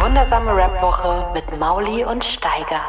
Wundersame Rap-Woche mit Mauli und Steiger.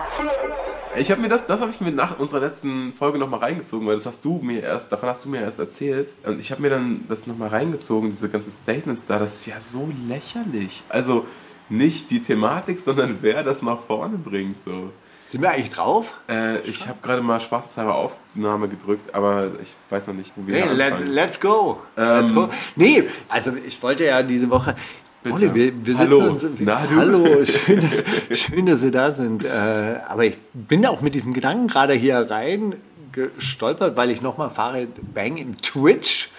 Ich habe mir das, das habe ich mir nach unserer letzten Folge nochmal reingezogen, weil das hast du mir erst, davon hast du mir erst erzählt. Und ich habe mir dann das nochmal reingezogen, diese ganzen Statements da, das ist ja so lächerlich. Also nicht die Thematik, sondern wer das nach vorne bringt. So. Sind wir eigentlich drauf? Äh, ich habe gerade mal spaßeshalber Aufnahme gedrückt, aber ich weiß noch nicht, wo wir Hey, let, let's go. Ähm, let's go. Nee, also ich wollte ja diese Woche. Bitte. Olli, wir, wir Hallo. uns. Na? Hallo, schön dass, schön, dass wir da sind. Äh, aber ich bin auch mit diesem Gedanken gerade hier rein gestolpert, weil ich nochmal Farid Bang im Twitch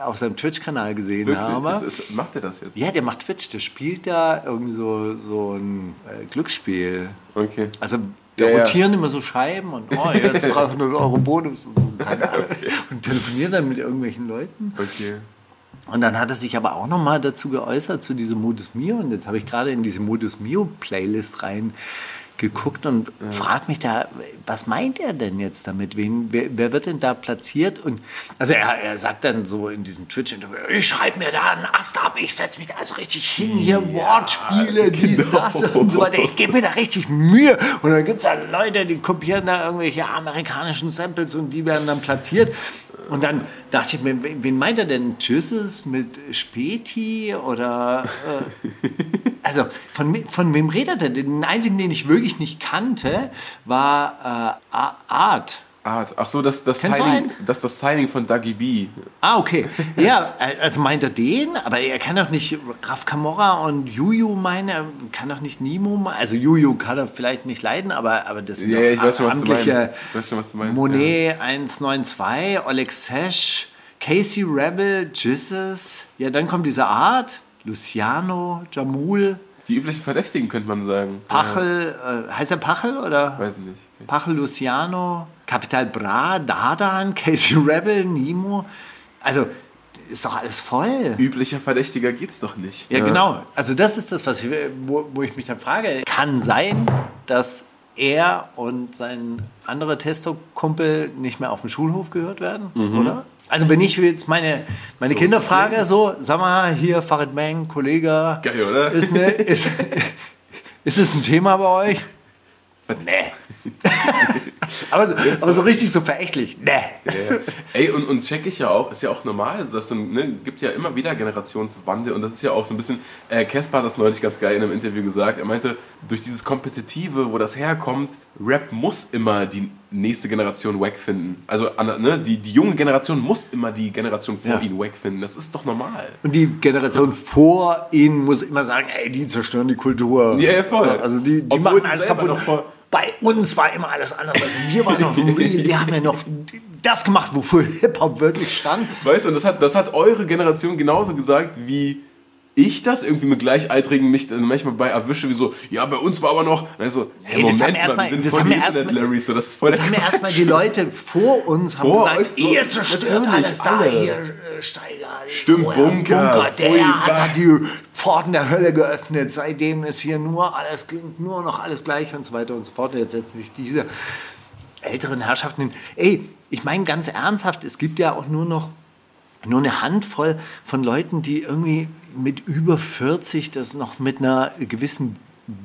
auf seinem Twitch-Kanal gesehen Wirklich? habe. Ist, ist, macht er das jetzt? ja, der macht Twitch, der spielt da irgendwie so, so ein äh, Glücksspiel. Okay. Also da Ja, ja. rotieren immer so Scheiben und oh, jetzt 300 Euro Bonus und so. Keine Ahnung. Und telefonieren dann mit irgendwelchen Leuten. Okay. Und dann hat er sich aber auch nochmal dazu geäußert, zu diesem Modus Mio. Und jetzt habe ich gerade in diese Modus Mio Playlist reingeguckt und frage mich da, was meint er denn jetzt damit? Wen, wer, wer wird denn da platziert? Und also er, er sagt dann so in diesem Twitch-Interview, ich schreibe mir da einen Ast ab, ich setze mich da also richtig hin, hier Wortspiele, dies, genau. das und so weiter. Ich gebe mir da richtig Mühe. Und dann gibt es da Leute, die kopieren da irgendwelche amerikanischen Samples und die werden dann platziert. Und dann dachte ich mir, wen meint er denn? Tschüsses mit Späti oder. Äh, also, von, von wem redet er denn? Den einzigen, den ich wirklich nicht kannte, war äh, Art. Art. Ach so, das, das, Kennst Signing, das ist das Signing von Dougie B. Ah, okay. Ja, also meint er den, aber er kann doch nicht Graf Camorra und Juju meinen, er kann doch nicht Nemo meinen. Also Juju kann er vielleicht nicht leiden, aber, aber das sind Ja, ja, ich weiß schon, was du meinst. Ich weiß schon, was du meinst, Monet 192, Oleg Sesh, Casey Rebel, Jesus. Ja, dann kommt diese Art, Luciano, Jamul, Die üblichen Verdächtigen, könnte man sagen. Pachel, äh, heißt er Pachel oder? Ja, weiß ich nicht. Pachel Luciano, Capital Bra, Dardan, Casey Rebel, Nemo. Also, ist doch alles voll. Üblicher Verdächtiger geht's doch nicht. Ja, genau. Also das ist das, was ich, wo, wo ich mich dann frage. Kann sein, dass er und sein anderer Testo-Kumpel nicht mehr auf dem Schulhof gehört werden, oder? Also wenn ich jetzt meine, meine So Kinder frage, so, sag mal, hier Farid Bang, Kollege, Geil, oder? ist, ne, ist, ist es ein Thema bei euch? Nee. aber, so- aber so richtig so verächtlich. Nee. Ja. Ey, und, und check ich ja auch, ist ja auch normal, also das ne, gibt ja immer wieder Generationswandel und das ist ja auch so ein bisschen, äh, Caspar hat das neulich ganz geil in einem Interview gesagt, er meinte, durch dieses Kompetitive, wo das herkommt, Rap muss immer die nächste Generation wack finden. Also ne, die, die junge Generation muss immer die Generation vor Ja. ihnen wack finden, das ist doch normal. Und die Generation vor ihnen muss immer sagen, ey, die zerstören die Kultur. Ja, ja, voll. Also die, die Obwohl machen die alles kaputt. Bei uns war immer alles anders. Also wir waren noch real, wir haben ja noch das gemacht, wofür Hip-Hop wirklich stand. Weißt du, und das hat, das hat eure Generation genauso gesagt, wie ich das irgendwie mit Gleichaltrigen mich dann manchmal bei erwische, wie so, ja, bei uns war aber noch, also, hey, Ey, das haben Moment erst mal, wir sind das voll haben die Internet-Larrys, so, das ist voll Das haben erstmal die Leute vor uns haben Vor gesagt, euch so, ihr zerstört alles da, alle. ihr äh, Steiger. Stimmt, euer Bunker, der pfui, hat da die Pforten der Hölle geöffnet. Seitdem ist hier nur alles, klingt nur noch alles gleich und so weiter und so fort. Und jetzt setzen sich diese älteren Herrschaften hin. Ey, ich meine ganz ernsthaft, es gibt ja auch nur noch nur eine Handvoll von Leuten, die irgendwie mit über 40 das noch mit einer gewissen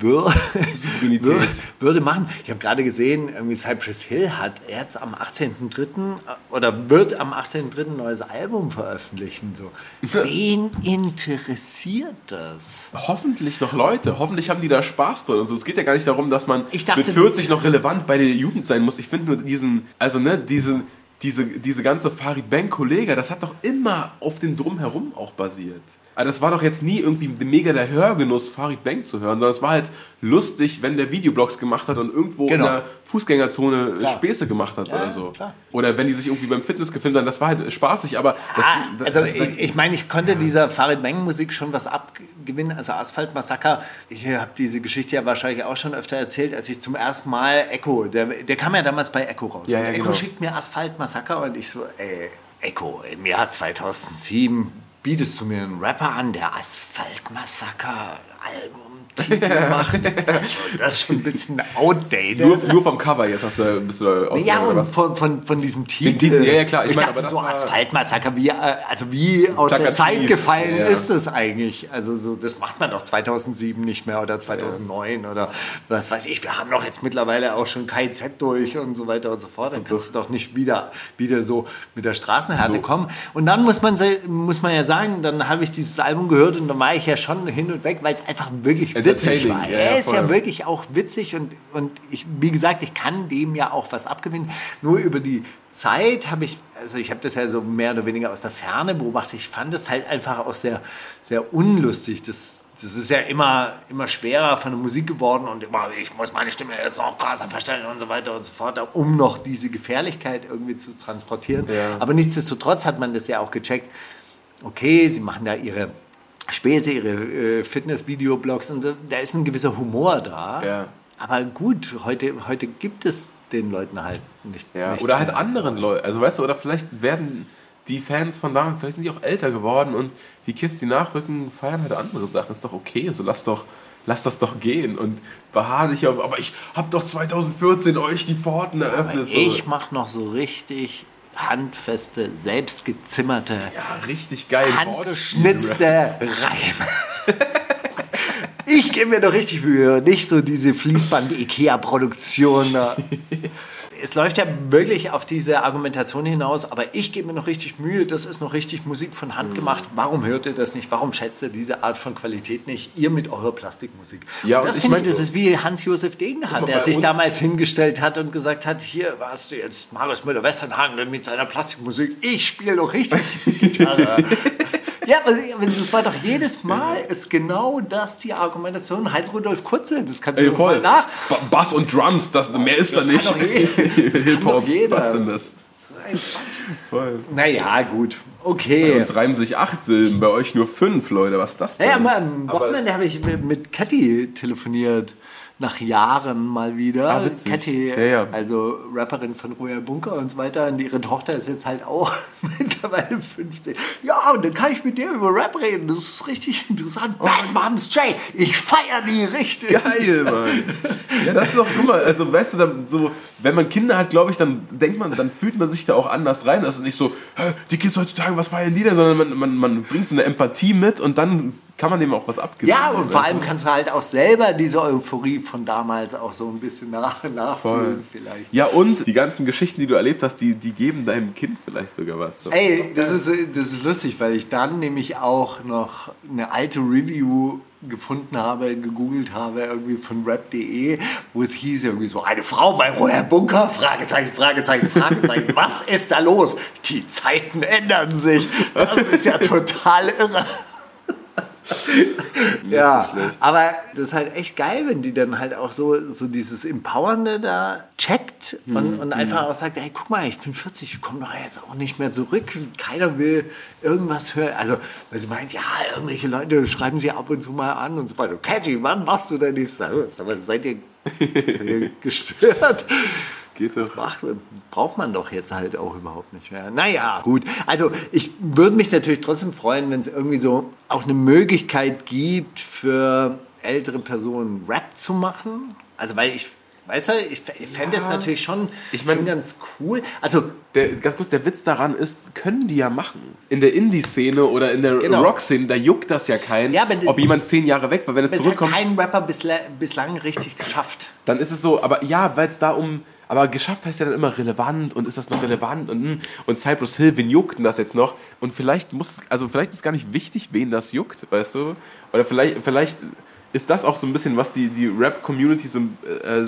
Souveränität. Würde, machen. Ich habe gerade gesehen, irgendwie Cypress Hill hat jetzt am 18.03. oder wird am 18.03. ein neues Album veröffentlichen. So. Wen interessiert das? Hoffentlich noch Leute, hoffentlich haben die da Spaß drin. Also es geht ja gar nicht darum, dass man dachte, mit 40 noch relevant bei der Jugend sein muss. Ich finde nur diesen, also ne, diese, diese, diese ganze Farid Bang Kollege, das hat doch immer auf dem Drumherum auch basiert. Also das war doch jetzt nie irgendwie mega der Hörgenuss, Farid Bang zu hören, sondern es war halt lustig, wenn der Videoblogs gemacht hat und irgendwo Genau. in der Fußgängerzone Klar. Späße gemacht hat Ja, oder so. klar. Oder wenn die sich irgendwie beim Fitness gefilmt haben, das war halt spaßig, aber das, Ah, das, also das, ich, ich meine, ich konnte dieser Farid Bang Musik schon was ab, gewinnen. Also Asphalt-Massaker, ich habe diese Geschichte ja wahrscheinlich auch schon öfter erzählt, als ich zum ersten Mal Echo, der, der kam ja damals bei Echo raus. Ja, ja, Echo genau. schickt mir Asphalt-Massaker und ich so, ey, Echo, im Jahr 2007 bietest du mir einen Rapper an, der Asphalt-Massaker-Album Titel macht. Also, das ist schon ein bisschen outdated. Nur, nur vom Cover jetzt hast du, bist du da Ja, und von, von, von diesem Titel. Ja, ja, klar, ich Ich, meine, dachte so Asphaltmassaker, wie, äh, also wie aus der Zeit gefallen ja. ist das eigentlich? Also so, das macht man doch 2007 nicht mehr oder 2009 oder was weiß ich. Wir haben doch jetzt mittlerweile auch schon KIZ durch und so weiter und so fort. Dann kannst du doch nicht wieder, wieder so mit der Straßenhärte So. kommen. Und dann muss man, muss man ja sagen, dann habe ich dieses Album gehört und dann war ich ja schon hin und weg, weil es einfach wirklich witzig war. ja, er ja, ist ja wirklich auch witzig und, und ich, wie gesagt, ich kann dem ja auch was abgewinnen. Nur über die Zeit habe ich, also ich habe das ja so mehr oder weniger aus der Ferne beobachtet. Ich fand es halt einfach auch sehr, sehr unlustig. Das, das ist ja immer, immer schwerer von der Musik geworden und immer, ich muss meine Stimme jetzt noch krasser verstellen und so weiter und so fort, um noch diese Gefährlichkeit irgendwie zu transportieren. Ja. Aber nichtsdestotrotz hat man das ja auch gecheckt. Okay, sie machen da ihre Späße, ihre äh, Fitness-Videoblogs und so, da ist ein gewisser Humor da. Ja. Aber gut, heute, heute gibt es den Leuten halt nicht. Ja, nicht oder halt mehr. anderen Leuten. Also weißt du, oder vielleicht werden die Fans von damals, vielleicht sind die auch älter geworden und die Kids, die nachrücken, feiern halt andere Sachen. Ist doch okay, so lass doch, lass das doch gehen und beharr dich auf, aber ich hab doch 2014 euch die Pforten eröffnet. so. Ich mache noch so richtig handfeste, selbstgezimmerte, ja, richtig geil. handgeschnitzte Reime. Ich gebe mir doch richtig Mühe, nicht so diese Fließband-IKEA-Produktion. Es läuft ja wirklich auf diese Argumentation hinaus, aber ich gebe mir noch richtig Mühe, das ist noch richtig Musik von Mhm. Hand gemacht. Warum hört ihr das nicht? Warum schätzt ihr diese Art von Qualität nicht? Ihr mit eurer Plastikmusik. Ja, und das ich finde ich, mein- das ist wie Hans-Josef Degenhardt, der sich damals hingestellt hat und gesagt hat, hier warst du jetzt Marius Müller-Westernhagen mit seiner Plastikmusik. Ich spiele doch richtig Gitarre. Ja, aber das war doch jedes Mal ist genau das die Argumentation. Heinz-Rudolf Kurze, das kannst du Ey, doch voll. mal nach. Ba- Bass und Drums, das, mehr ist da kann nicht. doch jeder. Das kann Hip-Hop, was denn das? Voll. Naja, gut. Bei Okay. uns reimen sich acht Silben, bei euch nur fünf, Leute. Was ist das denn? Naja, mal am Aber Wochenende habe ich mit- Kathi telefoniert. Nach Jahren mal wieder. Ah, witzig. Kathi, Ja, ja. also Rapperin von Royal Bunker und so weiter. Und ihre Tochter ist jetzt halt auch mittlerweile 15. Ja, und dann kann ich mit der über Rap reden. Das ist richtig interessant. Bad Moms J, ich feiere die richtig. Geil, Mann. Ja, das ist doch, guck mal, also weißt du, dann so, wenn man Kinder hat, glaube ich, dann denkt man, dann fühlt man sich da auch anders rein. Das ist nicht so, die Kids heutzutage, was feiern die denn? Sondern man, man, man bringt so eine Empathie mit und dann kann man dem auch was abgewinnen. Ja, und vor allem du? kannst du halt auch selber diese Euphorie von damals auch so ein bisschen nach, nachfühlen vielleicht. Ja, und die ganzen Geschichten, die du erlebt hast, die, die geben deinem Kind vielleicht sogar was. So. Ey, das ist, das ist lustig, weil ich dann nämlich auch noch eine alte Review gefunden habe, gegoogelt habe, irgendwie von rap.de, wo es hieß irgendwie so, eine Frau bei Roher Bunker, Fragezeichen, Fragezeichen, Fragezeichen, was ist da los? Die Zeiten ändern sich. Das ist ja total irre. Ja, aber das ist halt echt geil, wenn die dann halt auch so, so dieses Empowernde da checkt und, und einfach auch sagt, hey, guck mal, ich bin 40, ich komme doch jetzt auch nicht mehr zurück. Keiner will irgendwas hören. Also, weil sie meint, ja, irgendwelche Leute schreiben sie ab und zu mal an und so weiter. Catchy, wann machst du denn das? Sag mal, seid ihr, seid ihr gestört? Geht doch. Macht, braucht man doch jetzt halt auch überhaupt nicht mehr. Naja, gut. Also ich würde mich natürlich trotzdem freuen, wenn es irgendwie so auch eine Möglichkeit gibt für ältere Personen Rap zu machen. Also weil ich, weißt du, ich, ich fände es natürlich schon, Ich mein- schon ganz cool. Also Der, ganz kurz, der Witz daran ist, können die ja machen. In der Indie-Szene oder in der Genau. Rock-Szene, da juckt das ja keinen, Ja, aber ob jemand zehn Jahre weg war. Wenn es hat zurückkommt, kein Rapper bisla bislang richtig geschafft. dann ist es so, aber ja, weil es da um, aber geschafft heißt ja dann immer relevant und ist das noch relevant und, hm, und Cypress Hill, wen juckt denn das jetzt noch? Und vielleicht muss, also vielleicht ist gar nicht wichtig, wen das juckt, weißt du? Oder vielleicht, vielleicht ist das auch so ein bisschen, was die, die Rap-Community so äh,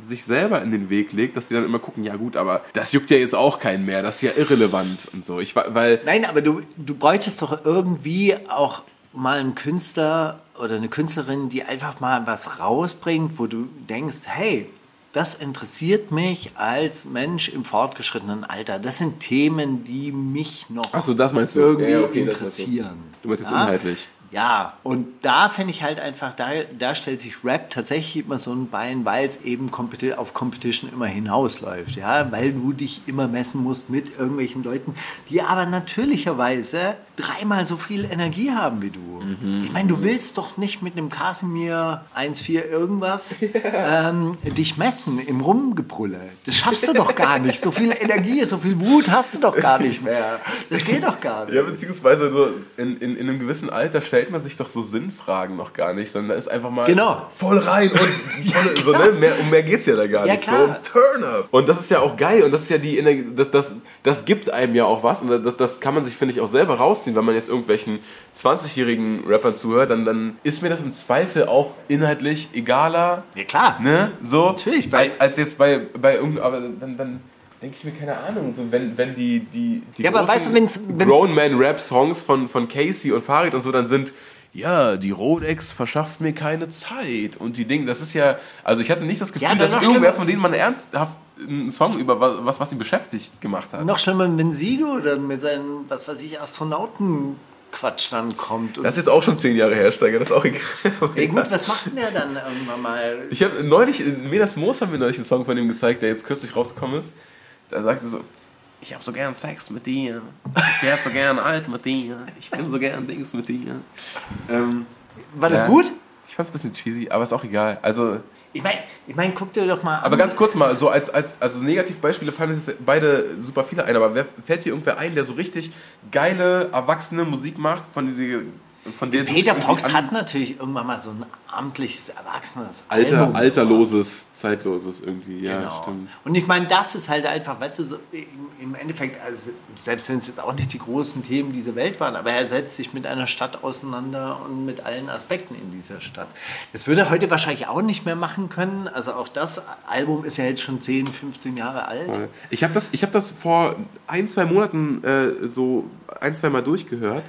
sich selber in den Weg legt, dass sie dann immer gucken, ja gut, aber das juckt ja jetzt auch keinen mehr, das ist ja irrelevant und so. Ich, weil, Nein, aber du, du bräuchtest doch irgendwie auch mal einen Künstler oder eine Künstlerin, die einfach mal was rausbringt, wo du denkst, hey, das interessiert mich als Mensch im fortgeschrittenen Alter. Das sind Themen, die mich noch Ach so, das meinst du? irgendwie Ja, okay, meinst du. interessieren. Du meinst jetzt Ja? inhaltlich. Ja, und da finde ich halt einfach, da, da stellt sich Rap tatsächlich immer so ein Bein, weil es eben auf Competition immer hinausläuft, ja, weil du dich immer messen musst mit irgendwelchen Leuten, die aber natürlicherweise dreimal so viel Energie haben wie du. Ich meine, du willst doch nicht mit einem Casimir 1.4 irgendwas ähm, dich messen im Rumgebrülle. Das schaffst du doch gar nicht. So viel Energie, so viel Wut hast du doch gar nicht mehr. Das geht doch gar nicht. Ja, beziehungsweise so in, in, in einem gewissen Alter stellt man sich doch so Sinnfragen noch gar nicht, sondern da ist einfach mal Genau. voll rein und voll, so, ne? mehr, um mehr geht's ja da gar Ja, nicht. klar. So, turn up. Und das ist ja auch geil und das ist ja die Energie, das, das, das gibt einem ja auch was und das, das kann man sich, finde ich, auch selber rausziehen, wenn man jetzt irgendwelchen 20-jährigen Rappern zuhört, dann, dann ist mir das im Zweifel auch inhaltlich egaler. Ja, klar. Ne? So, Natürlich, als, als jetzt bei, bei irgendeinem, aber dann, dann denke ich mir, keine Ahnung, so wenn, wenn die, die, die Ja, aber weißt du, wenn's- wenn's- Grown Man Rap Songs von, von Casey und Farid und so dann sind, ja, die Rolex verschafft mir keine Zeit und die Dinge, das ist ja, also ich hatte nicht das Gefühl, Ja, dass irgendwer schlimmer. von denen mal ernsthaft einen Song über was, was, ihn beschäftigt gemacht hat. Noch schlimmer, wenn Sido dann mit seinen, was weiß ich, Astronautenquatsch dann kommt. Das ist jetzt auch schon zehn Jahre her, Steiger, das ist auch egal. Ey, gut, was macht denn der dann irgendwann mal? Ich habe neulich, Menas Moos haben mir neulich einen Song von ihm gezeigt, der jetzt kürzlich rausgekommen ist. Da sagte er so, ich habe so gern Sex mit dir, ich werde so gern alt mit dir, ich bin so gern Dings mit dir. Ähm, War das Ja. gut? ich fand's ein bisschen cheesy, aber ist auch egal. Also, Ich meine, ich mein, guck dir doch mal an. aber ganz kurz mal, so als, als also Negativbeispiele fallen jetzt beide super viele ein, aber wer, fällt dir irgendwer ein, der so richtig geile, erwachsene Musik macht, von der, von der Peter Fox hat natürlich irgendwann mal so ein amtliches, erwachsenes Alter, Album. alterloses, zeitloses irgendwie, ja, Genau. stimmt. Und ich meine, das ist halt einfach, weißt du, so im- Endeffekt, also selbst wenn es jetzt auch nicht die großen Themen dieser Welt waren, aber er setzt sich mit einer Stadt auseinander und mit allen Aspekten in dieser Stadt. Das würde er heute wahrscheinlich auch nicht mehr machen können. Also auch das Album ist ja jetzt schon 10, 15 Jahre alt. Ich habe das, ich hab das vor ein, zwei Monaten äh, so ein, zwei Mal durchgehört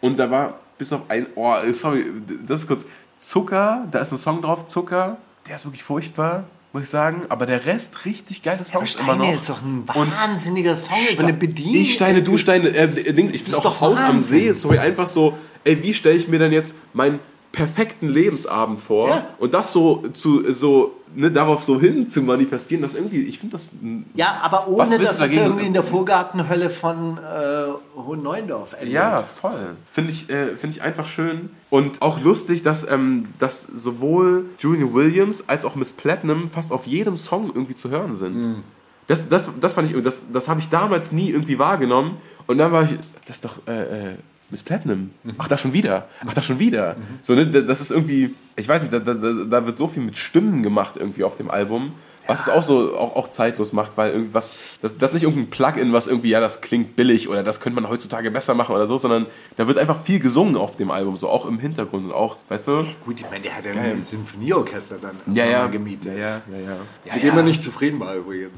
und da war bis auf ein, oh, sorry, das ist kurz, Zucker, da ist ein Song drauf, Zucker, der ist wirklich furchtbar, muss ich sagen, aber der Rest richtig geile Songs immer Steine noch. ist doch ein Und wahnsinniger Song über eine Bedienung. ich Steine, du Steine, äh, ich finde auch Haus am Wahnsinn. See, sorry, einfach so, ey, wie stelle ich mir denn jetzt meinen perfekten Lebensabend vor Ja. und das so zu so ne, darauf so hin zu manifestieren, das irgendwie, ich finde das Ja, aber ohne, dass es irgendwie in der Vorgartenhölle von äh, Hohen Neuendorf endet. Ja, voll. Finde ich, äh, find ich einfach schön. Und auch lustig, dass, ähm, dass sowohl Julian Williams als auch Miss Platinum fast auf jedem Song irgendwie zu hören sind. Das, das, das fand ich, das, das habe ich damals nie irgendwie wahrgenommen. Und dann war ich, das ist doch äh, äh, Miss Platinum. Ach, das schon wieder. Ach, das schon wieder. So, ne, das ist irgendwie, ich weiß nicht, da, da, da wird so viel mit Stimmen gemacht irgendwie auf dem Album. Was es auch so auch, auch zeitlos macht, weil irgendwas, das, das ist nicht irgendein Plugin, was irgendwie, ja, das klingt billig oder das könnte man heutzutage besser machen oder so, sondern da wird einfach viel gesungen auf dem Album, so auch im Hintergrund und auch, weißt du? Gut, ich meine, der hat ja ein Sinfonieorchester dann Ja, ja. gemietet. Ja, ja, ja. ja. ja, Mit dem er nicht zufrieden war übrigens.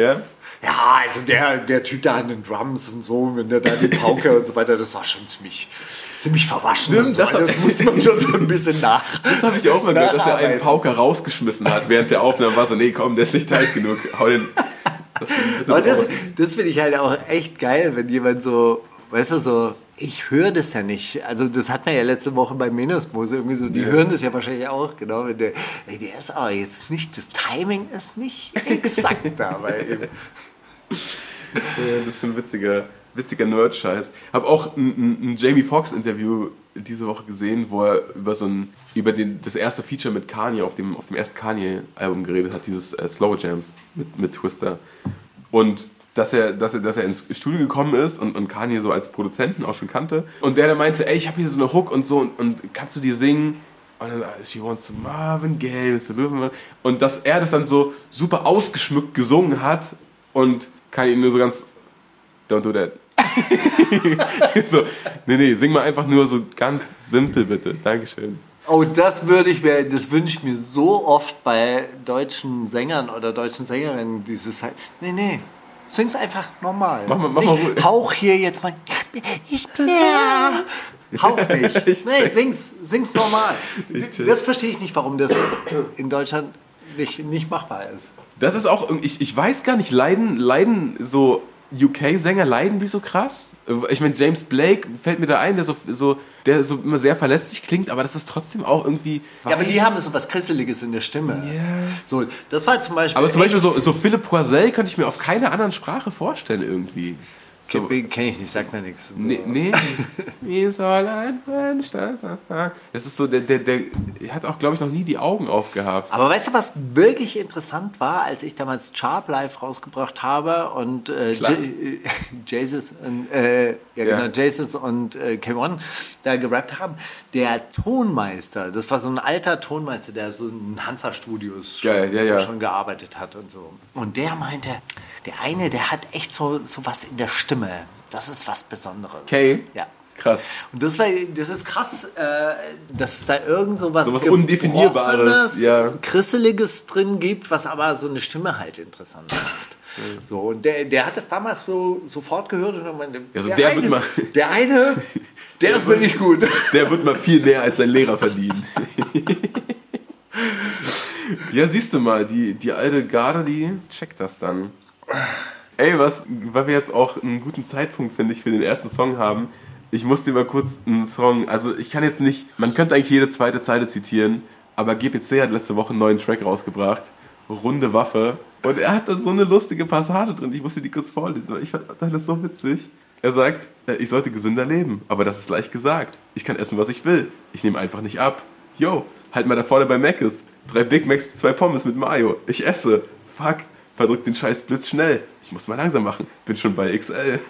Ja? Ja, also der, der Typ da an den Drums und so, wenn der da die Pauke und so weiter, das war schon ziemlich, ziemlich verwaschen. Stimmt, so das- das musste man schon so ein bisschen nach. Das habe ich auch mal gehört, dass er einen. Pauker rausgeschmissen hat während der Aufnahme. War so, nee, komm, der ist nicht tight genug. Hau den. Das das, das finde ich halt auch echt geil, wenn jemand so, weißt du, so, ich höre das ja nicht. Also das hat man ja letzte Woche bei Menosmose irgendwie so, die hören das ja wahrscheinlich auch, genau. Wenn der, ey, der ist aber jetzt nicht, das Timing ist nicht exakt da bei ihm. Ja, das ist schon ein witziger, witziger Nerd-Scheiß. Habe auch ein, ein, ein Jamie Foxx-Interview diese Woche gesehen, wo er über so ein, über den, das erste Feature mit Kanye auf dem, auf dem ersten Kanye-Album geredet hat, dieses äh, Slow Jams mit, mit Twister. Und dass er, dass, er, dass er ins Studio gekommen ist und, und Kanye so als Produzenten auch schon kannte. Und der dann meinte, ey, ich habe hier so eine Hook und so und, und kannst du die singen? Und dann, she wants to Marvin Gaye, Mr. Löwenmann. Und dass er das dann so super ausgeschmückt gesungen hat und Kanye nur so ganz, don't do that. so, nee, nee, sing mal einfach nur so ganz simpel bitte. Dankeschön. Oh, das würde ich mir, das wünsche ich mir so oft bei deutschen Sängern oder deutschen Sängerinnen, dieses halt, nee, nee, sing's einfach normal. Mach mal- mach mal ruhig. Hauch hier jetzt mal, ich bin ja. Hauch nicht. Ich nee, sing's, sing's normal. Das verstehe ich nicht, warum das in Deutschland nicht, nicht machbar ist. Das ist auch, ich, ich weiß gar nicht, leiden, leiden so UK-Sänger, leiden die so krass? Ich meine, James Blake fällt mir da ein, der so, so, der so immer sehr verlässlich klingt, aber das ist trotzdem auch irgendwie. Ja, aber die haben so was Krisseliges in der Stimme. Ja. So, das war zum Beispiel. Aber zum Beispiel so, so Philipp Poisel könnte ich mir auf keiner anderen Sprache vorstellen irgendwie. So, Kenne ich nicht, sagt mir nichts. Nee, nee. Wie soll ein Mensch das ist so, der, der, der hat auch, glaube ich, noch nie die Augen aufgehabt. Aber weißt du, was wirklich interessant war, als ich damals Sharp Live rausgebracht habe und äh, Jesus und, äh, ja, Ja. genau, Jesus und äh, K1 da gerappt haben? Der Tonmeister, das war so ein alter Tonmeister, der so in Hansa-Studios schon, Geil, ja, ja. schon gearbeitet hat und so. Und der meinte, der eine, der hat echt so, so was in der Stimme. Das ist was Besonderes. Okay. Ja. Krass. Und das, war, das ist krass, äh, dass es da irgend so was, So was Undefinierbares, ja. Krisseliges drin gibt, was aber so eine Stimme halt interessant macht. So, und der, der hat das damals so sofort gehört und dann meinte, Ja, so der wird eine, mal- der eine, der ist wirklich gut. Der wird mal viel mehr als sein Lehrer verdienen. ja, siehst du mal, die, die alte Garde, die checkt das dann. Ey, was, weil wir jetzt auch einen guten Zeitpunkt, finde ich, für den ersten Song haben. Ich muss dir mal kurz einen Song, also ich kann jetzt nicht, man könnte eigentlich jede zweite Zeile zitieren, aber GPC hat letzte Woche einen neuen Track rausgebracht. Runde Waffe. Und er hat da so eine lustige Passage drin. Ich musste die kurz vorlesen. Ich fand das so witzig. Er sagt, äh, ich sollte gesünder leben, aber das ist leicht gesagt. Ich kann essen, was ich will. Ich nehme einfach nicht ab. Yo, halt mal da vorne bei Mc's. Drei Big Macs, zwei Pommes mit Mayo. Ich esse. Fuck. Verdrückt den scheiß Blitz schnell. Ich muss mal langsam machen. Bin schon bei XL.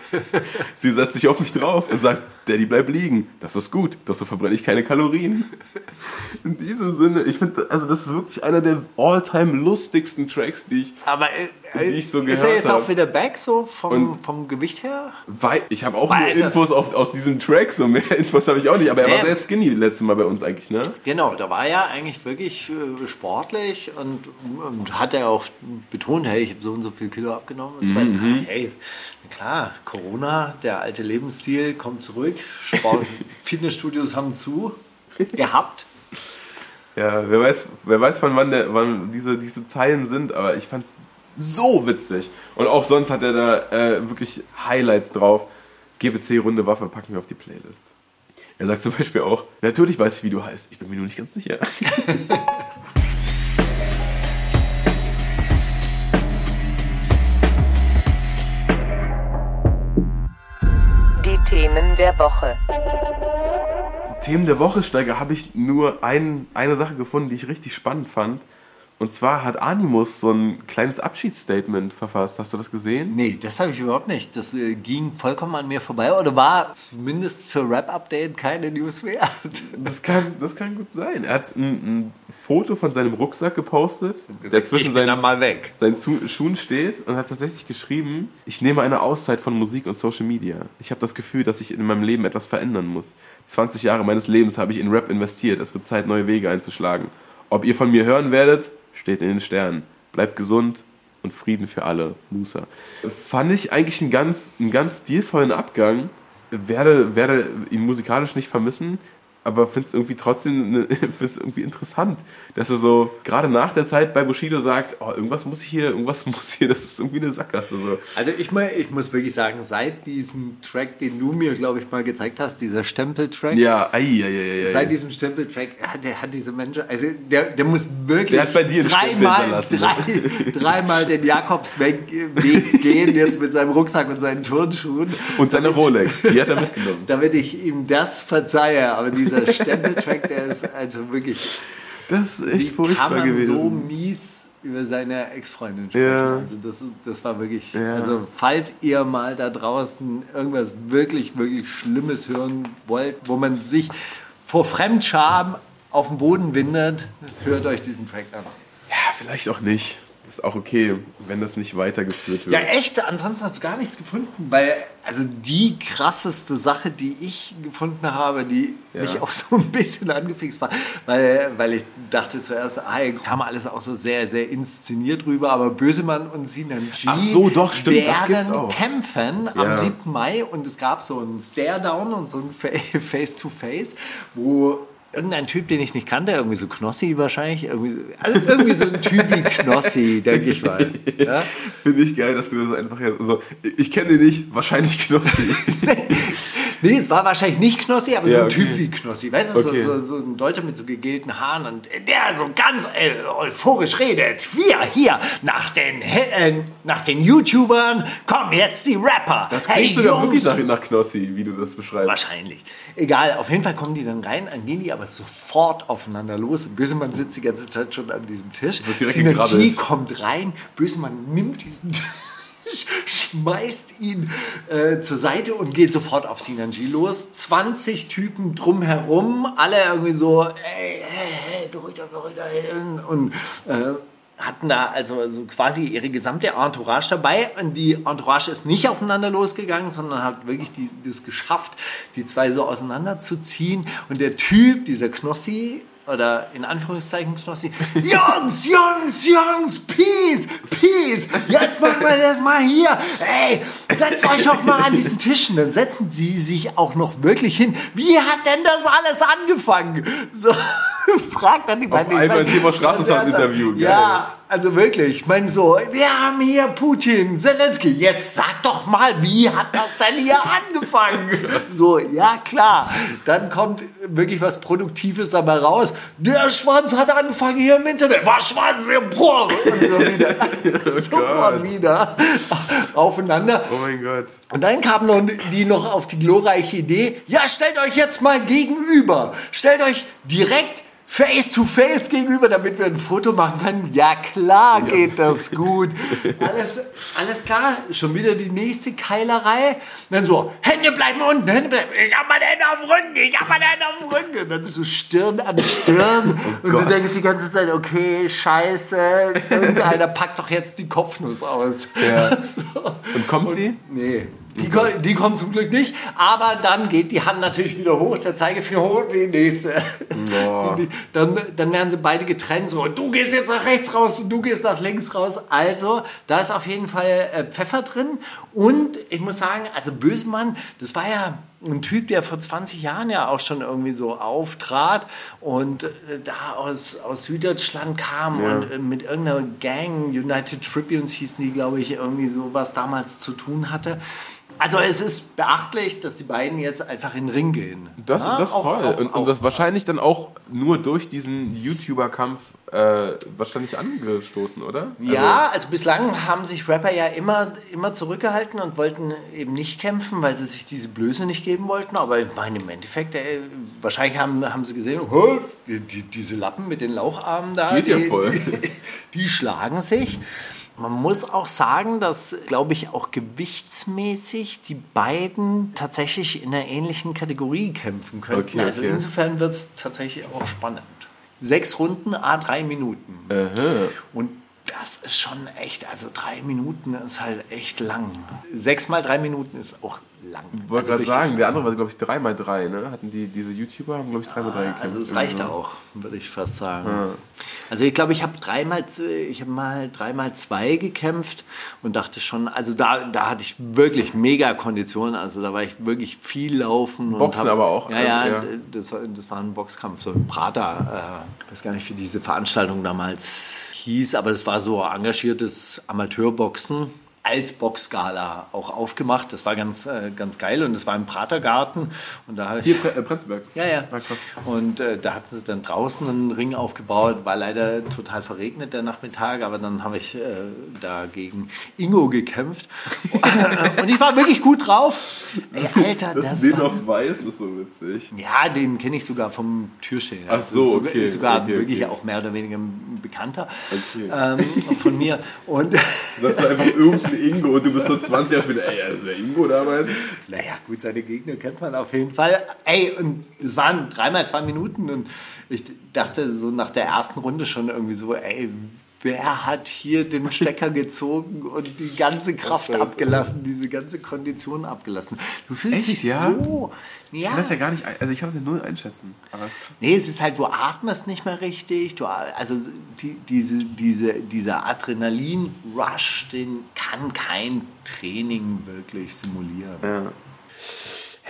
Sie setzt sich auf mich drauf und sagt, Daddy, bleib liegen. Das ist gut, doch so verbrenne ich keine Kalorien. In diesem Sinne, ich finde, also das ist wirklich einer der all-time lustigsten Tracks, die ich Aber äh, Die ich so ist er gehört jetzt hab. auch wieder back so vom, Und- vom Gewicht her? Weil ich habe auch nur Also- Infos auf, aus diesem Track, so mehr Infos habe ich auch nicht, aber er war sehr skinny letztes Mal bei uns eigentlich, ne? Genau, da war er eigentlich wirklich äh, sportlich und, und hat er auch betont, hey, ich habe so und so viel Kilo abgenommen. Und so weiter. Mhm. Hey, na klar, Corona, der alte Lebensstil kommt zurück. Sport, Fitnessstudios haben zu gehabt. Ja, wer weiß, wer weiß von wann, der, wann diese, diese Zeilen sind, aber ich fand's so witzig. Und auch sonst hat er da äh, wirklich Highlights drauf. GBC Runde Waffe packen wir auf die Playlist. Er sagt zum Beispiel auch, natürlich weiß ich, wie du heißt, ich bin mir nur nicht ganz sicher. Themen der Woche. Themen der Woche, Steiger, habe ich nur ein, eine Sache gefunden, die ich richtig spannend fand. Und zwar hat Animus so ein kleines Abschiedsstatement verfasst. Hast du das gesehen? Nee, das habe ich überhaupt nicht. Das äh, ging vollkommen an mir vorbei oder war zumindest für Rap-Update keine News wert. Das kann, das kann gut sein. Er hat ein, ein Foto von seinem Rucksack gepostet, der zwischen seinen, seinen Zu Schuhen steht und hat tatsächlich geschrieben, ich nehme eine Auszeit von Musik und Social Media. Ich habe das Gefühl, dass ich in meinem Leben etwas verändern muss. 20 Jahre meines Lebens habe ich in Rap investiert. Es wird Zeit, neue Wege einzuschlagen. Ob ihr von mir hören werdet, steht in den Sternen. Bleibt gesund und Frieden für alle. Musa. Fand ich eigentlich einen ganz, einen ganz stilvollen Abgang. Werde, werde ihn musikalisch nicht vermissen, aber finde es irgendwie trotzdem ne, find's irgendwie interessant, dass er so gerade nach der Zeit bei Bushido sagt, oh, irgendwas muss hier, irgendwas muss hier, das ist irgendwie eine Sackgasse. So. Also ich, mal, ich muss wirklich sagen, seit diesem Track, den du mir, glaube ich, mal gezeigt hast, dieser Stempel-Track, Ja, ei, ei, ei, ei, seit ei. diesem Stempel-Track, ja, der hat diese Menschen, also der, der muss wirklich dreimal, hinterlassen, drei, dreimal den Jakobsweg Weg gehen, jetzt mit seinem Rucksack und seinen Turnschuhen, Und seine Rolex, die hat er mitgenommen. damit ich ihm das verzeihe. Aber dieser Stempel-Track, der ist also wirklich, Das ist echt wie kann furchtbar man gewesen. so mies über seine Ex-Freundin sprechen. Ja. Also das, ist, das war wirklich, Ja. also falls ihr mal da draußen irgendwas wirklich, wirklich Schlimmes hören wollt, wo man sich vor Fremdscham auf den Boden windet, hört euch diesen Track an. Ja, vielleicht auch nicht. Ist auch okay, wenn das nicht weitergeführt wird. Ja, echt? Ansonsten hast du gar nichts gefunden, weil also die krasseste Sache, die ich gefunden habe, die Ja. mich auch so ein bisschen angefixt war, weil, weil ich dachte zuerst, ah, kam alles auch so sehr, sehr inszeniert rüber, aber Bösemann und Sinan G Ach so, doch, stimmt, werden kämpfen am Ja. 7. Mai und es gab so einen Stare-Down und so ein Fa- Face-to-Face, wo irgendein Typ, den ich nicht kannte, irgendwie so Knossi wahrscheinlich, irgendwie, so- also irgendwie so ein Typ wie Knossi, denke ich mal. Ja? Finde ich geil, dass du das einfach jetzt. Also, ich kenne den nicht, wahrscheinlich Knossi. Nee, es war wahrscheinlich nicht Knossi, aber so Ja, ein Typ okay. wie Knossi. Weißt du, Okay. so, so, so ein Deutscher mit so gegelten Haaren und der so ganz äh, euphorisch redet. Wir hier, nach den, äh, nach den YouTubern kommen jetzt die Rapper. Das klingt sogar Jungs. wirklich nach, nach Knossi, wie du das beschreibst. Wahrscheinlich. Egal, auf jeden Fall kommen die dann rein, dann gehen die aber sofort aufeinander los. Und Bösemann sitzt die ganze Zeit schon an diesem Tisch. Wird direkt Synergie kommt rein, Bösemann nimmt diesen Tisch, schmeißt ihn äh, zur Seite und geht sofort auf Sinanji los. 20 Typen drumherum, alle irgendwie so, ey, hey, hey, beruhigt euch, beruhigt euch. Und äh, hatten da also, also quasi ihre gesamte Entourage dabei. Und die Entourage ist nicht aufeinander losgegangen, sondern hat wirklich die, das geschafft, die zwei so auseinanderzuziehen. Und der Typ, dieser Knossi, oder in Anführungszeichen Knossi, Jungs, Jungs, Jungs, Peace, Peace, jetzt machen wir das mal hier. Ey, setzt euch doch mal an diesen Tischen. Dann setzen sie sich auch noch wirklich hin. Wie hat denn das alles angefangen? So, fragt dann die beiden. Ich einmal mein, ein Thema Straßensound-Interview, geil. Ja, also wirklich. Ich meine so, wir haben hier Putin, Zelensky. Jetzt sag doch mal, wie hat das denn hier angefangen? So, ja klar. Dann kommt wirklich was Produktives dabei raus. Der Schwanz hat angefangen hier im Internet. Was Schwanz im Bruch? Und so wieder. Sofort Gott. wieder aufeinander. Oh mein Gott. Und dann kam noch die noch auf die glorreiche Idee, ja, stellt euch jetzt mal gegenüber. Stellt euch direkt face to face gegenüber, damit wir ein Foto machen können. Ja, klar geht das gut. Alles, alles klar, schon wieder die nächste Keilerei. Und dann so, Hände bleiben unten, Hände bleiben. Ich hab meine Hände auf dem Rücken, ich hab meine Hände auf dem Rücken. Und dann so Stirn an Stirn. und du Gott. denkst die ganze Zeit, okay, scheiße, irgendeiner packt doch jetzt die Kopfnuss aus. Ja. So. Und kommt sie? Nee. Die, die kommen zum Glück nicht, aber dann geht die Hand natürlich wieder hoch, der Zeigefinger hoch, die nächste. Dann, dann werden sie beide getrennt, so, du gehst jetzt nach rechts raus und du gehst nach links raus. Also, da ist auf jeden Fall äh, Pfeffer drin. Und ich muss sagen, also Bösemann, das war ja ein Typ, der vor 20 Jahren ja auch schon irgendwie so auftrat und äh, da aus, aus Süddeutschland kam Ja. und äh, mit irgendeiner Gang, United Tribunes hießen die, glaube ich, irgendwie so was damals zu tun hatte. Also es ist beachtlich, dass die beiden jetzt einfach in den Ring gehen. Das, Ja, das auch- voll. auch- und, auch- und das wahrscheinlich dann auch nur durch diesen YouTuber-Kampf äh, wahrscheinlich angestoßen, oder? Ja, also bislang haben sich Rapper ja immer, immer zurückgehalten und wollten eben nicht kämpfen, weil sie sich diese Blöße nicht geben wollten. Aber ich meine, im Endeffekt, ey, wahrscheinlich haben, haben sie gesehen, "Hä, die, die, diese Lappen mit den Laucharmen da, Geht ja die, voll. Die, die schlagen sich. Man muss auch sagen, dass, glaube ich, auch gewichtsmäßig die beiden tatsächlich in einer ähnlichen Kategorie kämpfen könnten. Okay, Also okay. insofern wird es tatsächlich auch spannend. Sechs Runden, a drei Minuten. Und das ist schon echt, also drei Minuten ist halt echt lang. Sechs mal drei Minuten ist auch lang. Ich wollte Also gerade sagen, der andere war, glaube ich, 3x3, ne? Hatten die, diese YouTuber haben, glaube ich, 3x3 gekämpft. Also es reicht so. auch, würde ich fast sagen. Also ich glaube, ich habe dreimal, ich habe mal dreimal zwei gekämpft und dachte schon, also da, da hatte ich wirklich mega Konditionen. Also da war ich wirklich viel laufen. Boxen und hab, aber auch, Ja, ja, ja. Das, war- das war ein Boxkampf, so ein Prater. Äh, weiß gar nicht, wie diese Veranstaltung damals hieß, aber es war so engagiertes Amateurboxen als Boxgala auch aufgemacht. Das war ganz, äh, ganz geil und das war im Pratergarten und da Hier, äh, Prenzlberg. ja, ja. Ah. Und äh, da hatten sie dann draußen einen Ring aufgebaut, war leider total verregnet der Nachmittag, aber dann habe ich äh, da gegen Ingo gekämpft. und ich war wirklich gut drauf. Ey, Alter, Dass das du den war... noch weißt, ist so witzig. Ja, den kenne ich sogar vom Türstehen. Ach so, ist okay, Ist sogar okay, wirklich okay. auch mehr oder weniger ein Bekannter Okay. ähm, von mir. Und Du sagst einfach irgendein Ingo und du bist so 20 Jahre später, ey, also der Ingo damals. Naja, gut, seine Gegner kennt man auf jeden Fall. Ey, und es waren dreimal zwei Minuten und ich dachte so nach der ersten Runde schon irgendwie so, ey, wer hat hier den Stecker gezogen und die ganze Kraft abgelassen, diese ganze Kondition abgelassen? Du fühlst Echt, dich ja? so. Ich Ja. kann das ja gar nicht, also ich kann das ja null einschätzen. Aber es. Nee, es ist halt, du atmest nicht mehr richtig. Du, also die, diese, diese, dieser Adrenalin-Rush, den kann kein Training wirklich simulieren. Ja.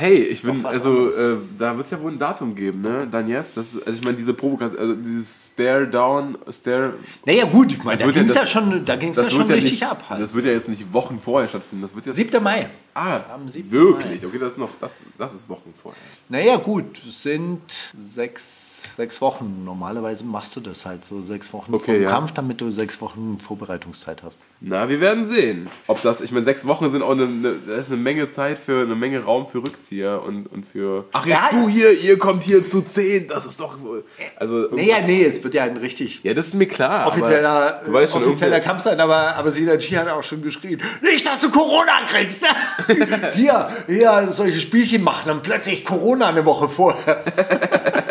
Hey, ich bin, also äh, da wird es ja wohl ein Datum geben, ne? Dann jetzt. Das, also ich meine, diese Provokation, also dieses Stare Down, Stare. Naja, gut, ich meine, da ja ging es ja das- schon, da ging's ja schon ja richtig nicht, ab. Halt. Das wird ja jetzt nicht Wochen vorher stattfinden. Das wird jetzt. 7. Mai. ah, am 7. wirklich? Okay, das ist noch, das, das ist Wochen vorher. Naja, gut, es sind sechs, sechs Wochen. Normalerweise machst du das halt so sechs Wochen Okay, vor dem ja. Kampf, damit du sechs Wochen Vorbereitungszeit hast. Na, wir werden sehen. Ob das, ich meine, sechs Wochen sind auch eine, eine, das ist eine Menge Zeit für, eine Menge Raum für Rückzieher und, und für. Ach, jetzt Ja. du hier, ihr kommt hier zu zehn, das ist doch wohl. Also, Naja, nee, es wird ja ein richtig ja, das ist mir klar. offizieller, du weißt schon, offizieller irgendwo- Kampf sein, aber, aber Sidachi hat auch schon geschrien, nicht, dass du Corona kriegst. hier, hier solche Spielchen machen, dann plötzlich Corona eine Woche vorher.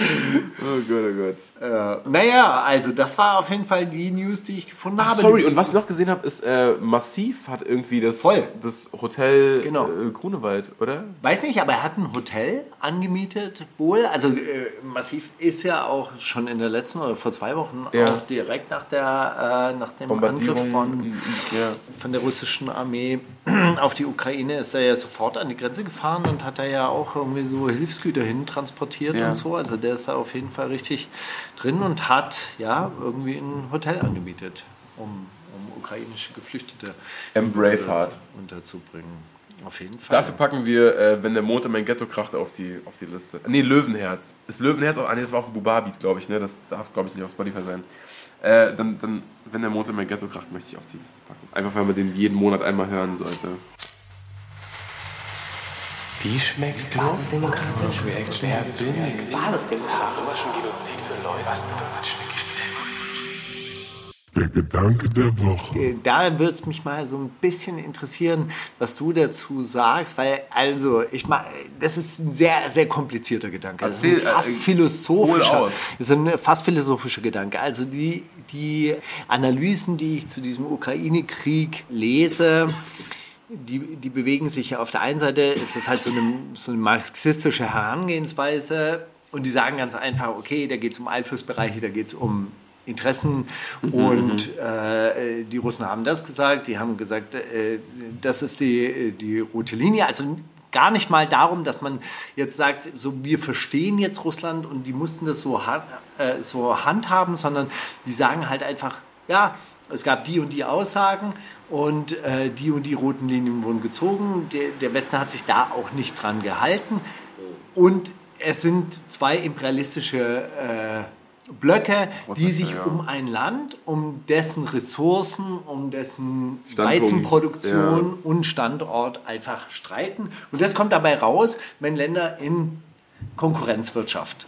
Oh Gott, oh Gott. Naja, also das war auf jeden Fall die News, die ich gefunden Ach, habe. sorry, und was ich noch gesehen habe, ist, äh, Massiv hat irgendwie das, Voll. das Hotel Genau. äh, Grunewald, oder? Weiß nicht, aber er hat ein Hotel angemietet wohl. Also äh, Massiv ist ja auch schon in der letzten oder vor zwei Wochen Ja. auch direkt nach, der, äh, nach dem Angriff von, ja. von der russischen Armee auf die Ukraine ist er ja sofort an die Grenze gefahren und hat da ja auch irgendwie so Hilfsgüter hin transportiert Ja. und so. Also der ist da auf jeden Fall richtig drin und hat ja irgendwie ein Hotel angemietet, um, um ukrainische Geflüchtete M. Braveheart. unterzubringen. Auf jeden Fall. Dafür packen wir, äh, wenn der Mond in mein Ghetto kracht, auf die, auf die Liste. Nee, Löwenherz. Ist Löwenherz auch, ah, nee, das war auf dem Bubar-Beat, glaube ich, ne? Das darf, glaube ich, nicht auf Spotify sein. Äh, dann, dann, wenn der Mond in mein Ghetto kracht, möchte ich auf die Liste packen. Einfach, weil man den jeden Monat einmal hören sollte. Wie schmeckt Basisdemokratisch. Reaction? Wer bin ich? Basisdemokratisch. Römischen Genozid für Leute. Was bedeutet Schnickis Der Gedanke der Woche. Äh, da würde es mich mal so ein bisschen interessieren, was du dazu sagst, weil also ich mal, das ist ein sehr sehr komplizierter Gedanke. Das ist ein Erzähl, fast äh, philosophischer, das ist ein fast philosophischer Gedanke. Also die die Analysen, die ich zu diesem Ukraine-Krieg lese. Die, die bewegen sich ja auf der einen Seite, ist es halt so eine, so eine marxistische Herangehensweise und die sagen ganz einfach, okay, da geht es um Einflussbereiche, da geht es um Interessen und äh, die Russen haben das gesagt, die haben gesagt, äh, das ist die, die rote Linie. Also gar nicht mal darum, dass man jetzt sagt, so wir verstehen jetzt Russland und die mussten das so, äh, so handhaben, sondern die sagen halt einfach, ja, es gab die und die Aussagen und äh, die und die roten Linien wurden gezogen. Der, der Westen hat sich da auch nicht dran gehalten. Und es sind zwei imperialistische äh, Blöcke, die sich ja. um ein Land, um dessen Ressourcen, um dessen Standpunkt, Weizenproduktion und Standort einfach streiten. Und das kommt dabei raus, wenn Länder in Konkurrenzwirtschaft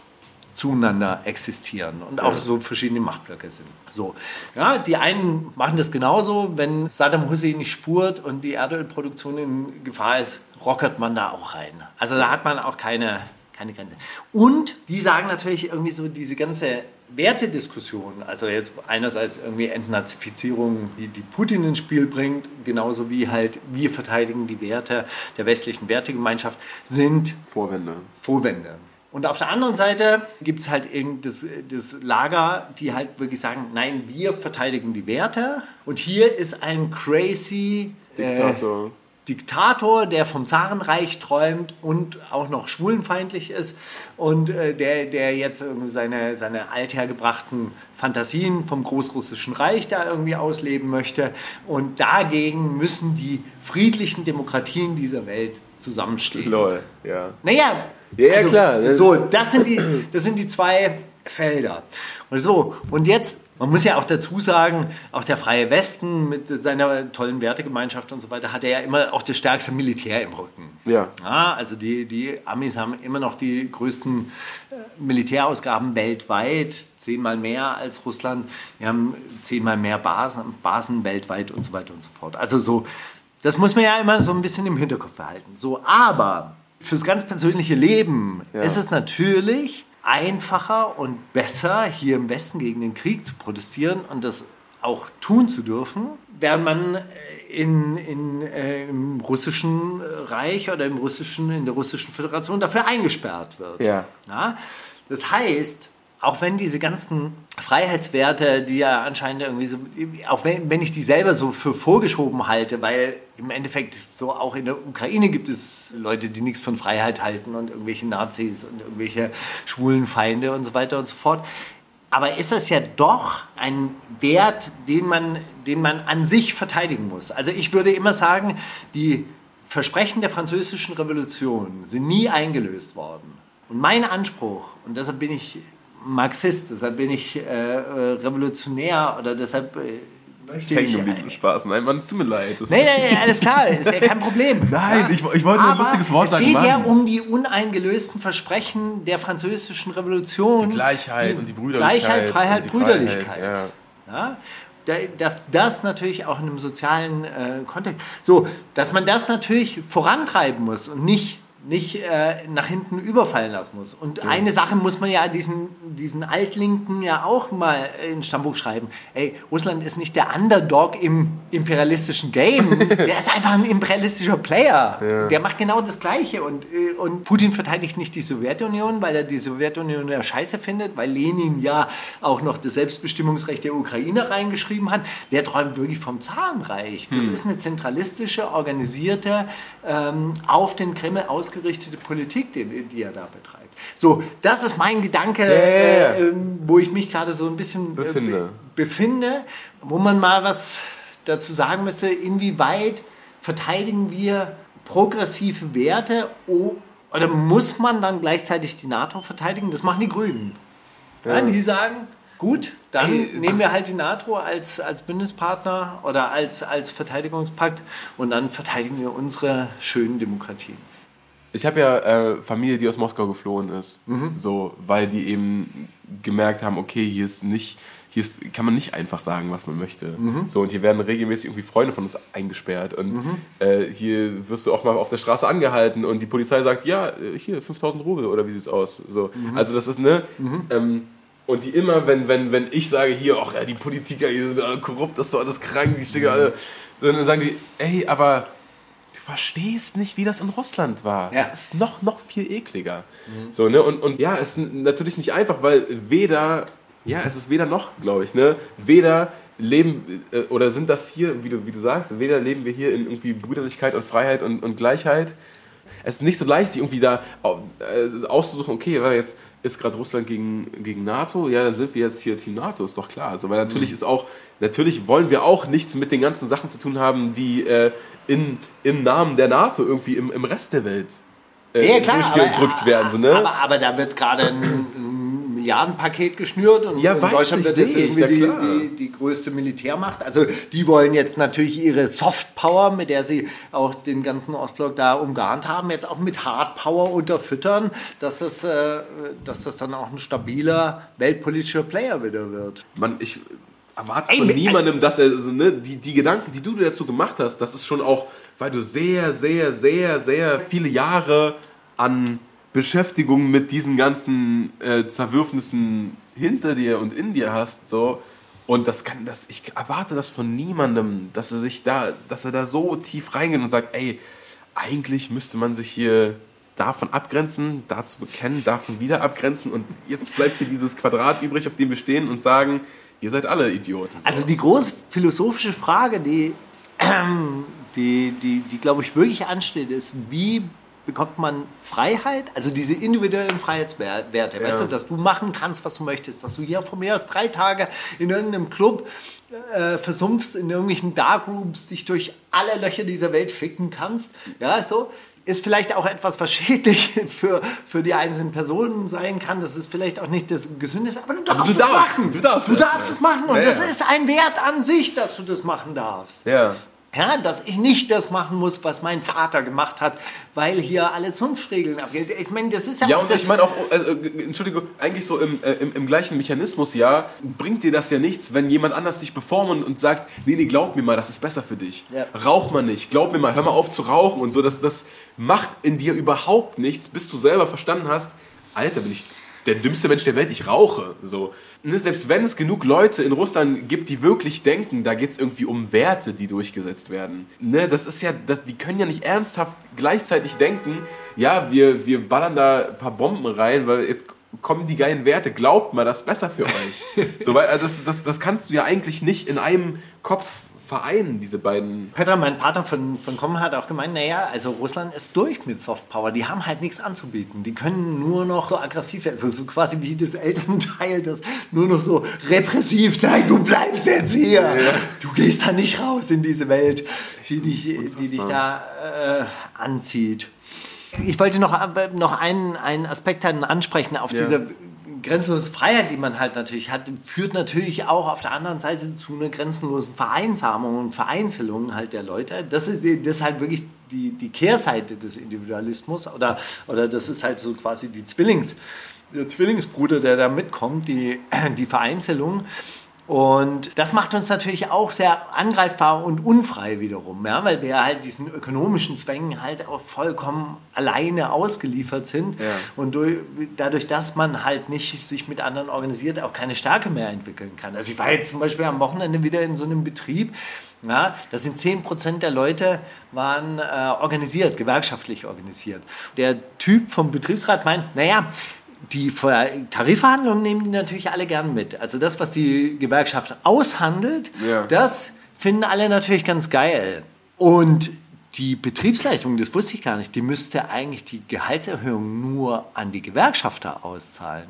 zueinander existieren und auch so verschiedene Machtblöcke sind. So, ja, die einen machen das genauso, wenn Saddam Hussein nicht spurt und die Erdölproduktion in Gefahr ist, rockert man da auch rein. Also da hat man auch keine, keine Grenze. Und die sagen natürlich irgendwie so diese ganze Wertediskussion, also jetzt einerseits irgendwie Entnazifizierung, die, die Putin ins Spiel bringt, genauso wie halt wir verteidigen die Werte der westlichen Wertegemeinschaft, sind Vorwände. Vorwände. Und auf der anderen Seite gibt es halt eben das, das Lager, die halt wirklich sagen, nein, wir verteidigen die Werte. Und hier ist ein crazy Diktator. Äh, Diktator, der vom Zarenreich träumt und auch noch schwulenfeindlich ist und äh, der, der jetzt irgendwie seine, seine althergebrachten Fantasien vom Großrussischen Reich da irgendwie ausleben möchte. Und dagegen müssen die friedlichen Demokratien dieser Welt zusammenstehen. Lol, ja. Naja, Ja, ja, klar. So, das sind, die, das sind die zwei Felder. Und so, und jetzt, man muss ja auch dazu sagen, auch der Freie Westen mit seiner tollen Wertegemeinschaft und so weiter hat er ja immer auch das stärkste Militär im Rücken. Ja. Ja, also die, die Amis haben immer noch die größten äh, Militärausgaben weltweit, zehnmal mehr als Russland. Wir haben zehnmal mehr Basen, Basen weltweit und so weiter und so fort. Also so, das muss man ja immer so ein bisschen im Hinterkopf behalten. So, aber fürs ganz persönliche Leben Ja. ist es natürlich einfacher und besser, hier im Westen gegen den Krieg zu protestieren und das auch tun zu dürfen, während man äh, in, in, äh, im russischen Reich oder im russischen, in der russischen Föderation dafür eingesperrt wird. Ja. Ja? Das heißt, auch wenn diese ganzen Freiheitswerte, die ja anscheinend irgendwie so, auch wenn, wenn ich die selber so für vorgeschoben halte, weil im Endeffekt so auch in der Ukraine gibt es Leute, die nichts von Freiheit halten und irgendwelche Nazis und irgendwelche schwulen Feinde und so weiter und so fort. Aber ist es ja doch ein Wert, den man, den man an sich verteidigen muss. Also ich würde immer sagen, die Versprechen der französischen Revolution sind nie eingelöst worden. Und mein Anspruch, und deshalb bin ich Marxist, deshalb bin ich äh, äh, revolutionär oder deshalb äh, möchte ich... Hängen geblieben, Spaß. Nein, Mann, es tut mir leid. Das Nee, nee, nee, alles klar, ist ja kein Problem. Nein, ich, ich wollte nur ein lustiges Wort es sagen. geht Mann. ja um die uneingelösten Versprechen der französischen Revolution. die Gleichheit und die Brüderlichkeit. Gleichheit, Freiheit, die Brüderlichkeit. ja. Ja, da- dass das natürlich auch in einem sozialen äh, Kontext, so, dass man das natürlich vorantreiben muss und nicht, nicht äh, nach hinten überfallen lassen muss. Und eine Sache muss man ja diesen, diesen Altlinken ja auch mal in Stammbuch schreiben. Ey, Russland ist nicht der Underdog im imperialistischen Game. der ist einfach ein imperialistischer Player. Der macht genau das Gleiche. Und, äh, und Putin verteidigt nicht die Sowjetunion, weil er die Sowjetunion ja scheiße findet, weil Lenin ja auch noch das Selbstbestimmungsrecht der Ukraine reingeschrieben hat. Der träumt wirklich vom Zarenreich. Das ist eine zentralistische, organisierte, ähm, auf den Kreml ausgerichtete Politik, die, die er da betreibt. So, das ist mein Gedanke, ja. Äh, ähm, wo ich mich gerade so ein bisschen äh, Befinde. be- befinde, wo man mal was dazu sagen müsste, inwieweit verteidigen wir progressive Werte oder muss man dann gleichzeitig die NATO verteidigen? Das machen die Grünen. Ja. die sagen, gut, dann Ey, nehmen wir halt die NATO als, als Bündnispartner oder als, als Verteidigungspakt und dann verteidigen wir unsere schönen Demokratien. Ich habe ja äh, Familie, die aus Moskau geflohen ist. So, weil die eben gemerkt haben, okay, hier ist nicht, hier ist, kann man nicht einfach sagen, was man möchte. So, und hier werden regelmäßig irgendwie Freunde von uns eingesperrt. Und äh, hier wirst du auch mal auf der Straße angehalten und die Polizei sagt, ja, äh, hier, 5000 Rubel oder wie sieht's aus? So. Also das ist, ne? Ähm, und die immer, wenn, wenn, wenn ich sage, hier, ach ja, die Politiker, die sind alle korrupt, das ist doch alles krank, die stecken alle. So, dann sagen die, ey, aber verstehst nicht, wie das in Russland war. Ja. Es ist noch, noch viel ekliger. So, ne? und, und ja, es ist natürlich nicht einfach, weil weder, ja, es ist weder noch, glaube ich, ne? Weder leben, äh, oder sind das hier, wie du, wie du sagst, weder leben wir hier in irgendwie Brüderlichkeit und Freiheit und, und Gleichheit. Es ist nicht so leicht, sich irgendwie da äh, auszusuchen, okay, weil jetzt ist gerade Russland gegen, gegen NATO, ja, dann sind wir jetzt hier Team NATO, ist doch klar. Also, weil natürlich ist auch, natürlich wollen wir auch nichts mit den ganzen Sachen zu tun haben, die äh, in, im Namen der NATO irgendwie im, im Rest der Welt äh, durchgedrückt werden. So, ne? aber, aber da wird gerade ein Milliardenpaket geschnürt und Ja, in weiß Deutschland ich, wird jetzt ich, irgendwie klar. die, die, die größte Militärmacht. Also die wollen jetzt natürlich ihre Softpower, mit der sie auch den ganzen Ostblock da umgarnt haben, jetzt auch mit Hardpower unterfüttern, dass das, äh, dass das dann auch ein stabiler weltpolitischer Player wieder wird. man, ich erwarte Ey, von niemandem, dass er, so, ne, die, die Gedanken, die du dazu gemacht hast, das ist schon auch, weil du sehr, sehr, sehr, sehr viele Jahre an Beschäftigung mit diesen ganzen äh, Zerwürfnissen hinter dir und in dir hast, so. Und das kann, das, ich erwarte das von niemandem, dass er sich da, dass er da so tief reingeht und sagt, ey, eigentlich müsste man sich hier davon abgrenzen, dazu bekennen, davon wieder abgrenzen und jetzt bleibt hier dieses Quadrat übrig, auf dem wir stehen und sagen, ihr seid alle Idioten. So. Also die große philosophische Frage, die, ähm, die, die, die glaube ich wirklich ansteht, ist, wie bekommt man Freiheit, also diese individuellen Freiheitswerte, weißt du, dass du machen kannst, was du möchtest, dass du hier von mir aus drei Tage in irgendeinem Club äh, versumpfst, in irgendwelchen Darkrooms dich durch alle Löcher dieser Welt ficken kannst, ja, so, ist vielleicht auch etwas, was schädlich für, für die einzelnen Personen sein kann. Das ist vielleicht auch nicht das Gesündeste, aber du darfst, du es darfst, machen. du darfst du es, darfst ja. es machen. Und Ja, das ja. ist ein Wert an sich, dass du das machen darfst. ja. Ja, dass ich nicht das machen muss, was mein Vater gemacht hat, weil hier alle Zunftregeln abgehen. Ich meine, das ist ja, Ja, auch und das ich meine auch, also, äh, Entschuldigung, eigentlich so im, äh, im, im gleichen Mechanismus, ja, bringt dir das ja nichts, wenn jemand anders dich beformt und, und sagt, nee, nee, glaub mir mal, das ist besser für dich. Ja. Rauch mal nicht, glaub mir mal, hör mal auf zu rauchen und so, das, das macht in dir überhaupt nichts, bis du selber verstanden hast, Alter, bin ich der dümmste Mensch der Welt, ich rauche. So. Ne, selbst wenn es genug Leute in Russland gibt, die wirklich denken, da geht es irgendwie um Werte, die durchgesetzt werden. Ne, das ist ja, das, die können ja nicht ernsthaft gleichzeitig denken, ja, wir, wir ballern da ein paar Bomben rein, weil jetzt kommen die geilen Werte. Glaubt mal, das ist besser für euch. so, weil äh, das, das, das kannst du ja eigentlich nicht in einem Kopf vereinen, diese beiden. Petra, mein Partner von, von Kommen hat auch gemeint, naja, also Russland ist durch mit Softpower. Die haben halt nichts anzubieten. Die können nur noch so aggressiv werden. Also so quasi wie das Elternteil, das nur noch so repressiv, nein, du bleibst jetzt hier. Du gehst da nicht raus in diese Welt, die dich, die dich da äh, anzieht. Ich wollte noch, äh, noch einen, einen Aspekt ansprechen auf Ja. diese grenzenlose Freiheit, die man halt natürlich hat, führt natürlich auch auf der anderen Seite zu einer grenzenlosen Vereinsamung und Vereinzelung halt der Leute. Das ist, das ist halt wirklich die, die Kehrseite des Individualismus oder, oder das ist halt so quasi die Zwillings, der Zwillingsbruder, der da mitkommt, die, die Vereinzelung. Und das macht uns natürlich auch sehr angreifbar und unfrei wiederum, ja, weil wir halt diesen ökonomischen Zwängen halt auch vollkommen alleine ausgeliefert sind Ja. und durch, dadurch, dass man halt nicht sich mit anderen organisiert, auch keine Stärke mehr entwickeln kann. Also ich war jetzt zum Beispiel am Wochenende wieder in so einem Betrieb, ja, da sind 10% der Leute waren äh, organisiert, gewerkschaftlich organisiert. Der Typ vom Betriebsrat meint, naja, die Ver- Tarifverhandlungen nehmen die natürlich alle gern mit. Also das, was die Gewerkschaft aushandelt, Ja. das finden alle natürlich ganz geil. Und die Betriebsleitung, das wusste ich gar nicht, die müsste eigentlich die Gehaltserhöhung nur an die Gewerkschafter auszahlen.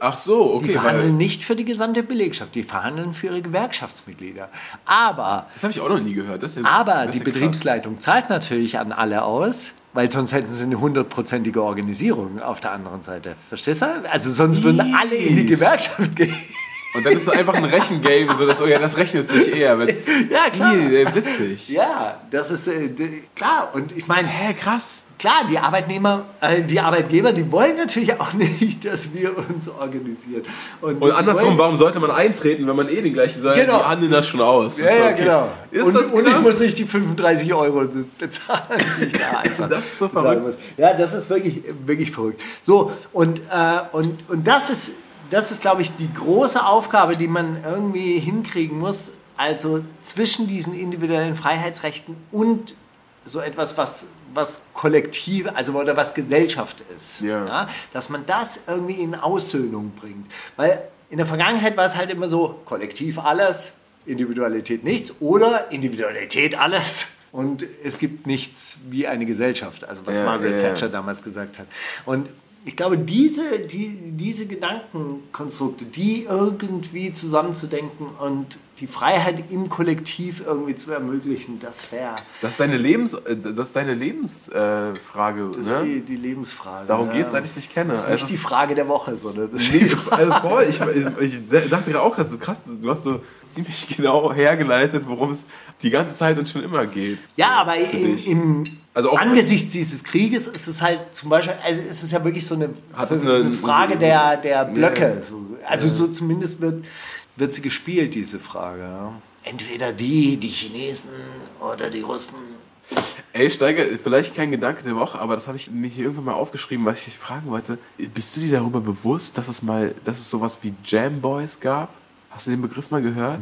Ach so, Die okay. verhandeln Weil, nicht für die gesamte Belegschaft, die verhandeln für ihre Gewerkschaftsmitglieder. Aber das habe ich auch noch nie gehört. Ja, aber die. Betriebsleitung zahlt natürlich an alle aus, weil sonst hätten sie eine hundertprozentige Organisierung auf der anderen Seite. Verstehst du? Also sonst würden alle in die Gewerkschaft gehen. Und dann ist es einfach ein Rechengame, so dass, oh ja, das rechnet sich eher. Mit, Ja, klar. Ey, witzig. Ja, das ist äh, klar. Und ich meine, Hä, krass. Klar, die Arbeitnehmer, äh, die Arbeitgeber, die wollen natürlich auch nicht, dass wir uns organisieren. Und die andersrum, wollen- warum sollte man eintreten, wenn man eh den gleichen sagt, Genau. die handeln das schon aus. Ja, ja, okay. genau. Ist und, das und ich muss nicht die 35 Euro bezahlen, die ich da einfach Das ist so verrückt. muss. Ja, das ist wirklich, wirklich verrückt. So, und, äh, und, und das ist, das ist, glaube ich, die große Aufgabe, die man irgendwie hinkriegen muss. Also zwischen diesen individuellen Freiheitsrechten und so etwas, was, was kollektiv, also oder was Gesellschaft ist. Ja. Dass man das irgendwie in Aussöhnung bringt. Weil in der Vergangenheit war es halt immer so, kollektiv alles, Individualität nichts oder Individualität alles. Und es gibt nichts wie eine Gesellschaft, also was Ja, Margaret ja. Thatcher damals gesagt hat. Und ich glaube, diese, die, diese Gedankenkonstrukte, die irgendwie zusammenzudenken und die Freiheit im Kollektiv irgendwie zu ermöglichen, das wäre Das ist deine Lebens, äh, das ist deine Lebensfrage, äh, Frage, das ist die, ne? die Lebensfrage. Darum ja. geht es, seit ich dich kenne. Das ist Also nicht die es- Frage der Woche, sondern das ist Nee, die Frage. also voll, ich, ich, ich dachte gerade auch, so krass, du hast so ziemlich genau hergeleitet, worum es die ganze Zeit und schon immer geht. Ja, aber im, im Also angesichts dieses Krieges ist es halt zum Beispiel, also ist es ja wirklich so eine, so eine- eine Frage der, der Blöcke. Ja. So. Also so zumindest wird, wird sie gespielt, diese Frage. Ja. Entweder die, die Chinesen oder die Russen. Ey, Steiger, vielleicht kein Gedanke der Woche, aber das habe ich mir hier irgendwann mal aufgeschrieben, weil ich dich fragen wollte. Bist du dir darüber bewusst, dass es mal, dass es sowas wie Jam Boys gab? Hast du den Begriff mal gehört?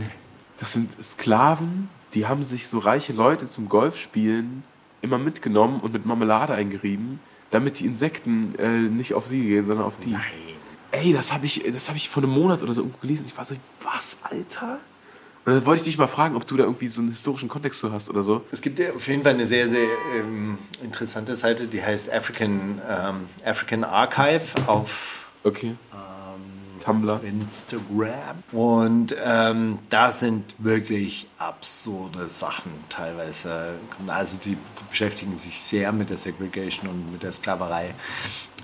Das sind Sklaven, die haben sich so reiche Leute zum Golfspielen immer mitgenommen und mit Marmelade eingerieben, damit die Insekten äh, nicht auf sie gehen, sondern auf die. Ey, das habe ich, das habe ich vor einem Monat oder so irgendwo gelesen. Ich war so, was, Alter? Und dann wollte ich dich mal fragen, ob du da irgendwie so einen historischen Kontext so hast oder so. Es gibt ja auf jeden Fall eine sehr, sehr ähm, interessante Seite, die heißt African, ähm, African Archive auf Okay. Tumblr. Instagram. Und ähm, da sind wirklich absurde Sachen teilweise. Also die, die beschäftigen sich sehr mit der Segregation und mit der Sklaverei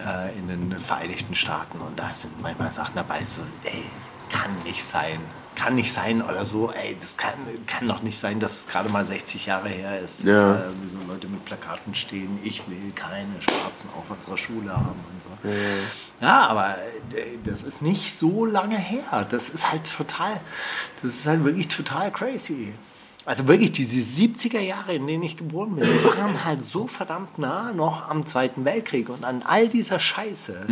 äh, in den Vereinigten Staaten. Und da sind manchmal Sachen dabei, so, ey, kann nicht sein. Kann nicht sein oder so, ey, das kann, kann doch nicht sein, dass es gerade mal 60 Jahre her ist, dass Ja. da so Leute mit Plakaten stehen, ich will keine Schwarzen auf unserer Schule haben und so. Ja, aber äh, das ist nicht so lange her. Das ist halt total, das ist halt wirklich total crazy. Also wirklich, diese 70er Jahre, in denen ich geboren bin, waren halt so verdammt nah noch am Zweiten Weltkrieg und an all dieser Scheiße,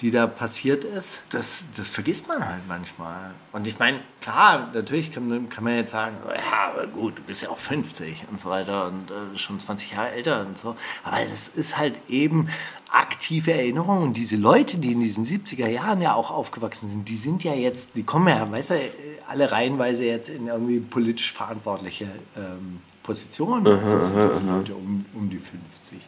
die da passiert ist, das, das vergisst man halt manchmal. Und ich meine, klar, natürlich kann, man- kann man jetzt sagen, ja, aber gut, du bist ja auch 50 und so weiter und äh, schon 20 Jahre älter und so. Aber es ist halt eben aktive Erinnerung. Und diese Leute, die in diesen 70er Jahren ja auch aufgewachsen sind, die sind ja jetzt, die kommen ja, weißt du, alle reihenweise jetzt in irgendwie politisch verantwortliche ähm, Positionen. Also so, das sind Leute um, um die 50.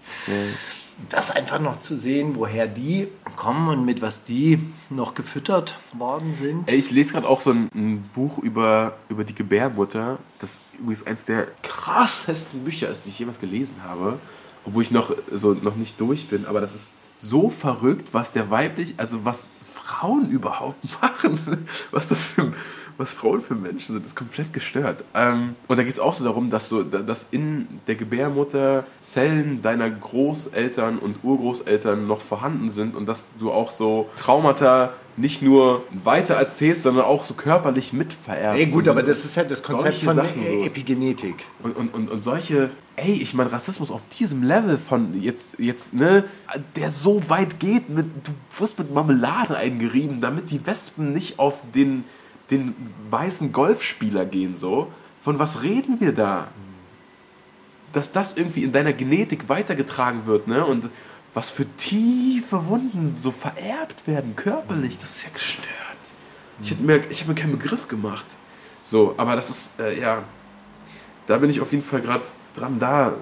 Das einfach noch zu sehen, woher die kommen und mit was die noch gefüttert worden sind. Ich lese gerade auch so ein, ein Buch über, über die Gebärmutter, das übrigens eins der krassesten Bücher ist, die ich jemals gelesen habe, obwohl ich noch, so, noch nicht durch bin, aber das ist so verrückt, was der weiblich, also was Frauen überhaupt machen, was das für, was Frauen für Menschen sind, ist komplett gestört. Ähm, und da geht es auch so darum, dass, so, dass in der Gebärmutter Zellen deiner Großeltern und Urgroßeltern noch vorhanden sind und dass du auch so Traumata nicht nur weiter erzählst, sondern auch so körperlich mitvererbst. Ey, gut, aber das ist halt das Konzept von Sachen. Epigenetik. Und, und, und, und solche, ey, ich meine, Rassismus auf diesem Level von jetzt, jetzt, ne, der so weit geht, mit, du wirst mit Marmelade eingerieben, damit die Wespen nicht auf den, den weißen Golfspieler gehen, so. Von was reden wir da? Dass das irgendwie in deiner Genetik weitergetragen wird, ne, und was für tiefe Wunden so vererbt werden, körperlich, das ist ja gestört. Ich habe mir, ich hab mir keinen Begriff gemacht. So, aber das ist, äh, ja, da bin ich auf jeden Fall gerade dran, da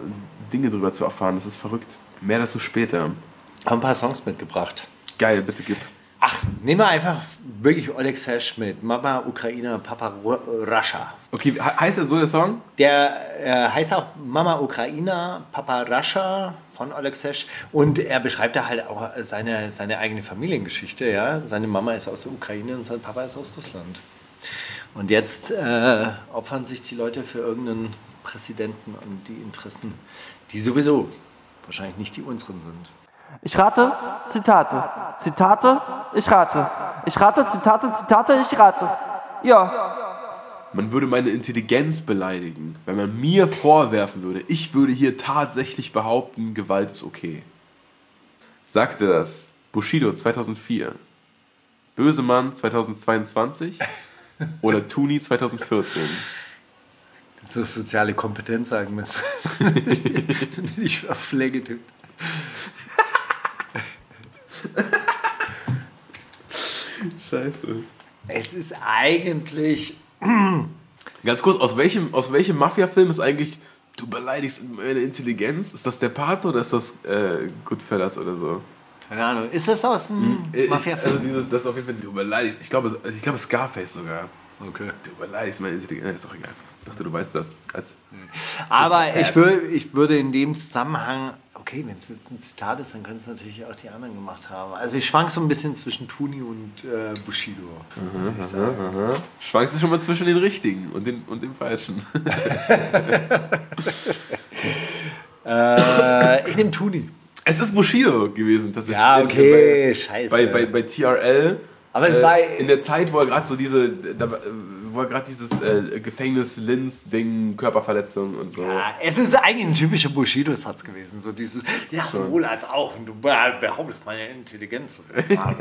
Dinge drüber zu erfahren. Das ist verrückt. Mehr dazu später. Haben ein paar Songs mitgebracht. Geil, bitte gib. Ach, nehmen wir einfach wirklich Oleg Sesh mit. Mama Ukraine, Papa Ru Russia. Okay, he- heißt er so der Song? Der äh, heißt auch Mama Ukraine, Papa Russia von Sesh. Und er beschreibt da halt auch seine, seine eigene Familiengeschichte. Ja? Seine Mama ist aus der Ukraine und sein Papa ist aus Russland. Und jetzt äh, opfern sich die Leute für irgendeinen Präsidenten und die Interessen, die sowieso wahrscheinlich nicht die unseren sind. Ich rate, Zitate. Zitate, ich rate. Ich rate, Zitate, Zitate, ich rate. Ja. Man würde meine Intelligenz beleidigen, wenn man mir vorwerfen würde, ich würde hier tatsächlich behaupten, Gewalt ist okay. Sagte das Bushido 2004, Bösemann 2022 oder Tuni 2014? So soziale Kompetenz sagen müssen. ich auf Play getippt. Scheiße. Es ist eigentlich. Ganz kurz, aus welchem, aus welchem Mafia-Film ist eigentlich, du beleidigst meine Intelligenz? Ist das der Pate oder ist das äh, Goodfellas oder so? Keine Ahnung. Ist das aus dem Äh, ich- Mafia-Film? Also dieses, das ist auf jeden Fall, du beleidigst, ich glaube, ich glaube Scarface sogar. Okay. Du beleidigst meine Intelligenz, ist doch egal. Ich dachte, du weißt das. Als, Aber ich, wür, ich würde in dem Zusammenhang, okay, wenn es jetzt ein Zitat ist, dann können es natürlich auch die anderen gemacht haben. Also ich schwank so ein bisschen zwischen Tuni und äh, Bushido. muss ich sagen. schwankst du schon mal zwischen den richtigen und, den, und dem falschen. Äh, ich nehme Tuni. Es ist Bushido gewesen, tatsächlich. Ja, In- okay, bei, scheiße. Bei, bei, bei TRL. Aber es äh, war- in der Zeit, wo er gerade so diese, da, war- wo er gerade dieses äh, Gefängnis-Linz-Ding, Körperverletzung und so. Ja, es ist eigentlich ein typischer Bushido-Satz gewesen. So dieses, ja, sowohl als auch. Und du behauptest meine Intelligenz. Ah,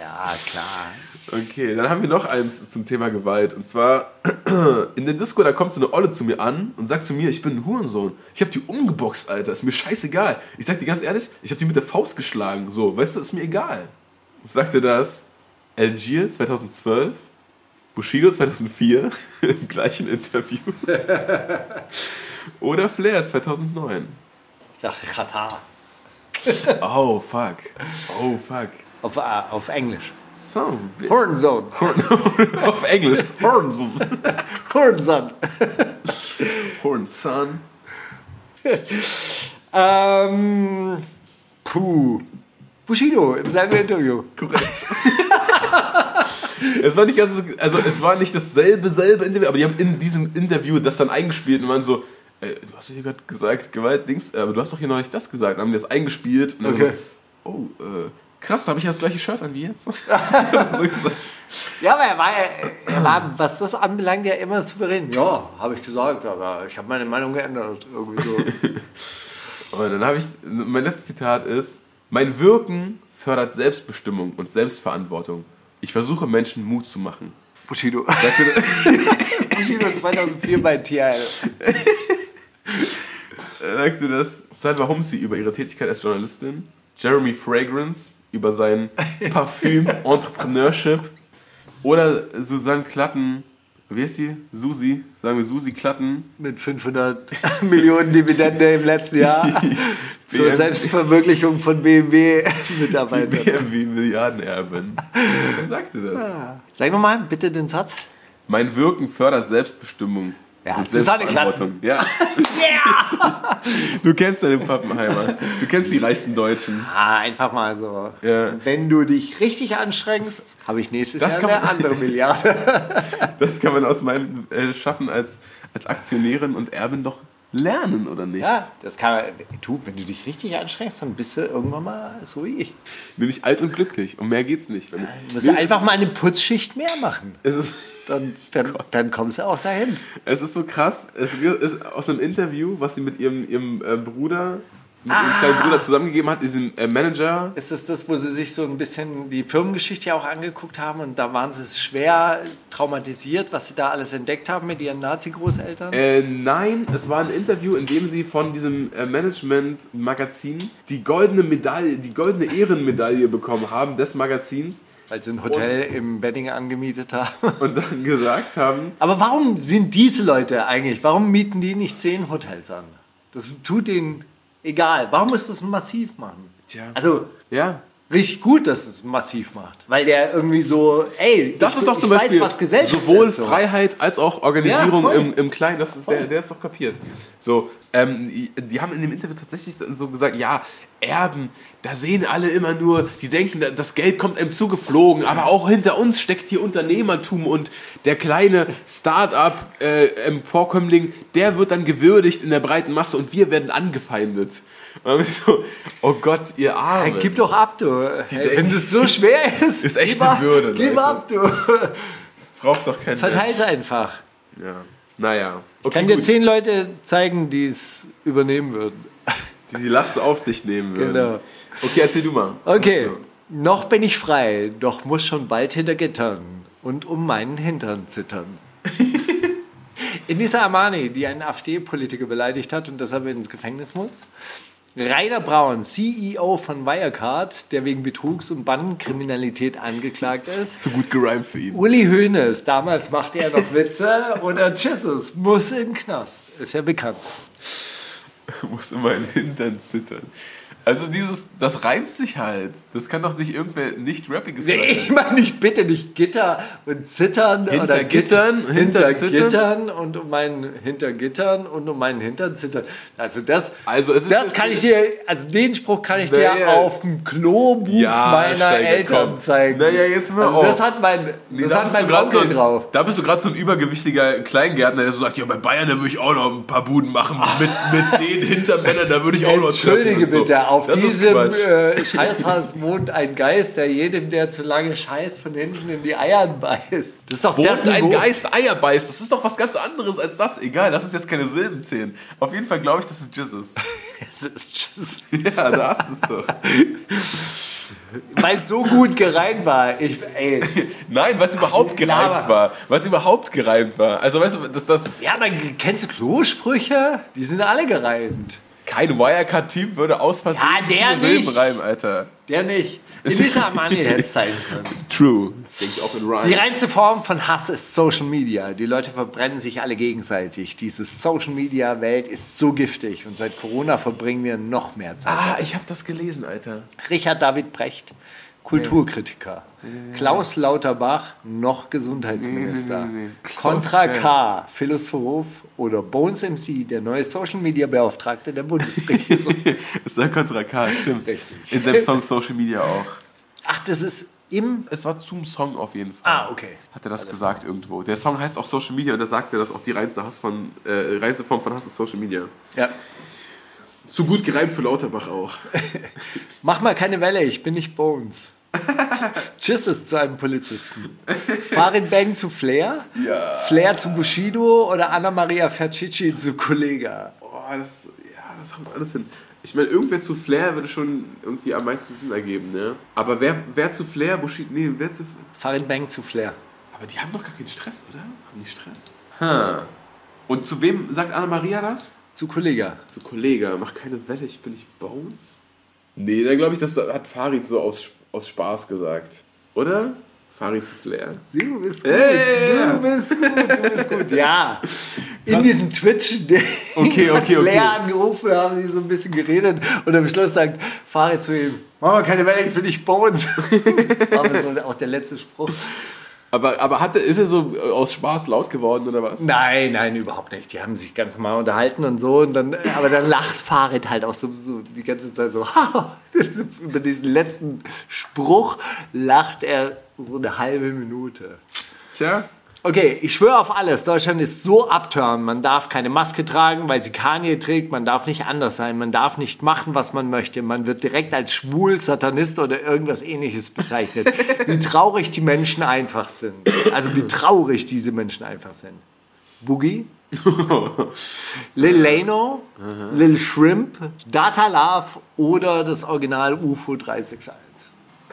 ja, klar. Okay, dann haben wir noch eins zum Thema Gewalt. Und zwar, in der Disco, da kommt so eine Olle zu mir an und sagt zu mir, ich bin ein Hurensohn. Ich habe die umgeboxt, Alter. Ist mir scheißegal. Ich sag dir ganz ehrlich, ich habe die mit der Faust geschlagen. So, weißt du, ist mir egal. Sagte das Algier 2012, Bushido 2004 im gleichen Interview. Oder Flair 2009. Ich dachte Katar. Oh, fuck. Oh, fuck. Auf, äh, auf Englisch. Bitch. Hornzone. Auf Englisch. Horn, Hornson. Horn, son. Ähm, puh. Bushido im selben Interview. Es war nicht ganz, so- also es war nicht dasselbe, selbe Interview, aber die haben in diesem Interview das dann eingespielt und waren so, ey, du hast doch hier gerade gesagt, Gewalt, Dings, aber du hast doch hier noch nicht das gesagt. Und haben die das eingespielt und dann Okay. so, oh, äh, krass, da habe ich ja das gleiche Shirt an wie jetzt. so. Ja, aber er war, er war, was das anbelangt, ja immer souverän. Ja, habe ich gesagt, aber ich habe meine Meinung geändert. Irgendwie so. Und dann habe ich, mein letztes Zitat ist, mein Wirken fördert Selbstbestimmung und Selbstverantwortung. Ich versuche Menschen Mut zu machen. Bushido. Sagte, Bushido 2004 bei TRL. sagte das Salva Humsi über ihre Tätigkeit als Journalistin. Jeremy Fragrance über sein Parfüm Entrepreneurship oder Susanne Klatten, wie heißt die? Susi, sagen wir Susi Klatten. Mit 500 Millionen Dividende im letzten Jahr zur. Selbstverwirklichung von BMW-Mitarbeitern. BMW Milliardenerbin. Wer sagte das? Sag nochmal bitte den Satz. Mein Wirken fördert Selbstbestimmung. Ja, und Selbstverantwortung. Ja. Du kennst ja den Pappenheimer. Du kennst die reichsten Deutschen. Ah, einfach mal so. Ja. Wenn du dich richtig anstrengst, habe ich nächstes Das Jahr kann eine man- andere Milliarde. Das kann man aus meinem äh, Schaffen als, als Aktionärin und Erbin doch lernen, oder nicht? Ja, das kann man. Du, wenn du dich richtig anstrengst, dann bist du irgendwann mal so wie ich. Nämlich alt und glücklich. Um mehr geht's nicht. Wenn du, musst einfach mal eine Putzschicht mehr machen. Dann, dann, dann kommst du auch dahin. es ist so krass. Es ist aus einem Interview, was sie mit ihrem, ihrem äh, Bruder, mit ihrem kleinen Bruder zusammengegeben hat, diesem äh, Manager. Ist das das, wo sie sich so ein bisschen die Firmengeschichte ja auch angeguckt haben und da waren sie schwer traumatisiert, was sie da alles entdeckt haben mit ihren Nazi-Großeltern? Äh, nein, es war ein Interview, in dem sie von diesem äh, Management-Magazin die goldene Medaille, die goldene Ehrenmedaille bekommen haben des Magazins Weil sie ein Hotel im Wedding angemietet haben. und dann gesagt haben, Aber warum sind diese Leute eigentlich, warum mieten die nicht zehn Hotels an? Das tut denen egal. Warum muss das massiv machen? Tja. Also, ja, richtig gut, dass es massiv macht. Weil der irgendwie so, ey, Das ich, ist doch zum Beispiel weiß, sowohl ist. So. Freiheit als auch Organisierung Ja, im, im Kleinen. Das ist der, der ist doch kapiert. So, ähm, die, die haben in dem Interview tatsächlich so gesagt, ja, Erben, da sehen alle immer nur, die denken, das Geld kommt einem zugeflogen, aber auch hinter uns steckt hier Unternehmertum und der kleine Start-up äh, der wird dann gewürdigt in der breiten Masse und wir werden angefeindet. Ich so, oh Gott, ihr Arme. Hey, gib doch ab, du. Hey, denken- wenn das so schwer ist, Ist echt eine ab, Bürde, Gib ab, du. Braucht doch keinen Verteil's einfach. Ja. Naja. Okay, Kann dir gut. zehn Leute zeigen, die es übernehmen würden. Die die Last auf sich nehmen würden. Genau. Okay, erzähl du mal. Okay, So. noch bin ich frei, doch muss schon bald hinter Gittern und um meinen Hintern zittern. Elisa Armani, die einen AfD-Politiker beleidigt hat und deshalb ins Gefängnis muss. Rainer Braun, CEO von Wirecard, der wegen Betrugs- und Bandenkriminalität angeklagt ist. Zu gut gereimt für ihn. Uli Hoeneß, damals machte er noch Witze. Oder Jesus, muss in den Knast. Ist ja bekannt. Muss immer in den Hintern zittern. Also dieses, das reimt sich halt. Das kann doch nicht irgendwer nicht rappiges Nee, ich meine nicht bitte nicht Gitter und Zittern Hinter oder Gittern, hinter hinter Zittern? Gittern und um meinen hinter Gittern und um meinen Hintern zittern. Also das, Also es ist das kann ich dir, also den Spruch kann ich dir auf dem Klobuch Ja, meiner Steiger, Eltern komm. zeigen. Naja, jetzt mal also auf. das hat mein, Nee, das da hat mein grad so Onkel ein, drauf. da bist du gerade so ein übergewichtiger Kleingärtner, der so sagt, ja, bei Bayern, da würde ich auch noch ein paar Buden machen. Mit, mit den Hintermännern, da würde ich auch noch Entschuldige und so. Auf Das ist diesem äh, Scheißhaus wohnt ein Geist, der jedem, der zu lange scheißt, von hinten in die Eiern beißt. Das ist doch Wo das ein. Geist Eier beißt, das ist doch was ganz anderes als das. Egal, lass uns jetzt keine Silben zählen. Auf jeden Fall glaube ich, dass es Jizz ist. Das ist just- Ja, da hast du es doch. Weil es so gut gereimt war. Ich, ey, Nein, weil es überhaupt gereimt war. Weil es überhaupt gereimt war. Also weißt du, dass das ja, aber kennst du Klosprüche? Die sind alle gereimt. Kein Wirecard-Typ würde aus Versehen Ja, der Silben nicht. reimen, Alter. Der nicht. Elisa Armani hätte es sein können. True. Denke ich auch in Rhyme. Die reinste Form von Hass ist Social Media. Die Leute verbrennen sich alle gegenseitig. Diese Social Media Welt ist so giftig und seit Corona verbringen wir noch mehr Zeit. Ah, ich habe das gelesen, Alter. Richard David Brecht, Kulturkritiker. Klaus Lauterbach, noch Gesundheitsminister. nee, nee. Contra K, Philosoph oder Bones MC, der neue Social Media Beauftragte der Bundesregierung. ist der Contra K, stimmt. Richtig. In seinem Song Social Media auch. Ach, das ist im. Es war zum Song auf jeden Fall. Ah, okay. Hat er das gesagt irgendwo. Der Song heißt auch Social Media und da sagt er, dass auch die reinste, Hass von, äh, reinste Form von Hass ist Social Media. Ja. Zu gut gereimt für Lauterbach auch. Mach mal keine Welle, ich bin nicht Bones. Tschüss ist zu einem Polizisten. Farid Bang zu Flair? Ja. Flair zu Bushido oder Anna-Maria Fercici zu Kollega? Boah, das, ja, das kommt alles hin. Ich meine, irgendwer zu Flair würde schon irgendwie am meisten Sinn ergeben, ne? Aber wer, wer zu Flair, Bushido, nee, wer zu... Farid Bang zu Flair. Aber die haben doch gar keinen Stress, oder? Haben die Stress? Ha. Und zu wem sagt Anna-Maria das? Zu Kollega. Zu Kollege, mach keine Welle, ich bin nicht Bones. Nee, da glaube ich, das hat Farid so aus, aus Spaß gesagt. Oder? Farid zu Flair. Du bist gut. Ey, du bist gut, du bist gut. Ja. In diesem Twitch, der Okay, okay, okay. Flair angerufen, haben sie so ein bisschen geredet und am Schluss sagt Farid zu ihm, mach mal keine Wellen für dich Bones. Das war aber so auch der letzte Spruch. Aber, aber hatte, ist er so aus Spaß laut geworden oder was? Nein, nein, überhaupt nicht. Die haben sich ganz normal unterhalten und so. Und dann, aber dann lacht Farid halt auch so, so die ganze Zeit so. Über diesen letzten Spruch lacht er so eine halbe Minute. Tja. Okay, ich schwöre auf alles. Deutschland ist so abturn. Man darf keine Maske tragen, weil sie Kanye trägt. Man darf nicht anders sein. Man darf nicht machen, was man möchte. Man wird direkt als schwul, Satanist oder irgendwas ähnliches bezeichnet. wie traurig die Menschen einfach sind. Also wie traurig diese Menschen einfach sind. Boogie? Lil Leno, Lil Shrimp, Data Love oder das Original UFO 361.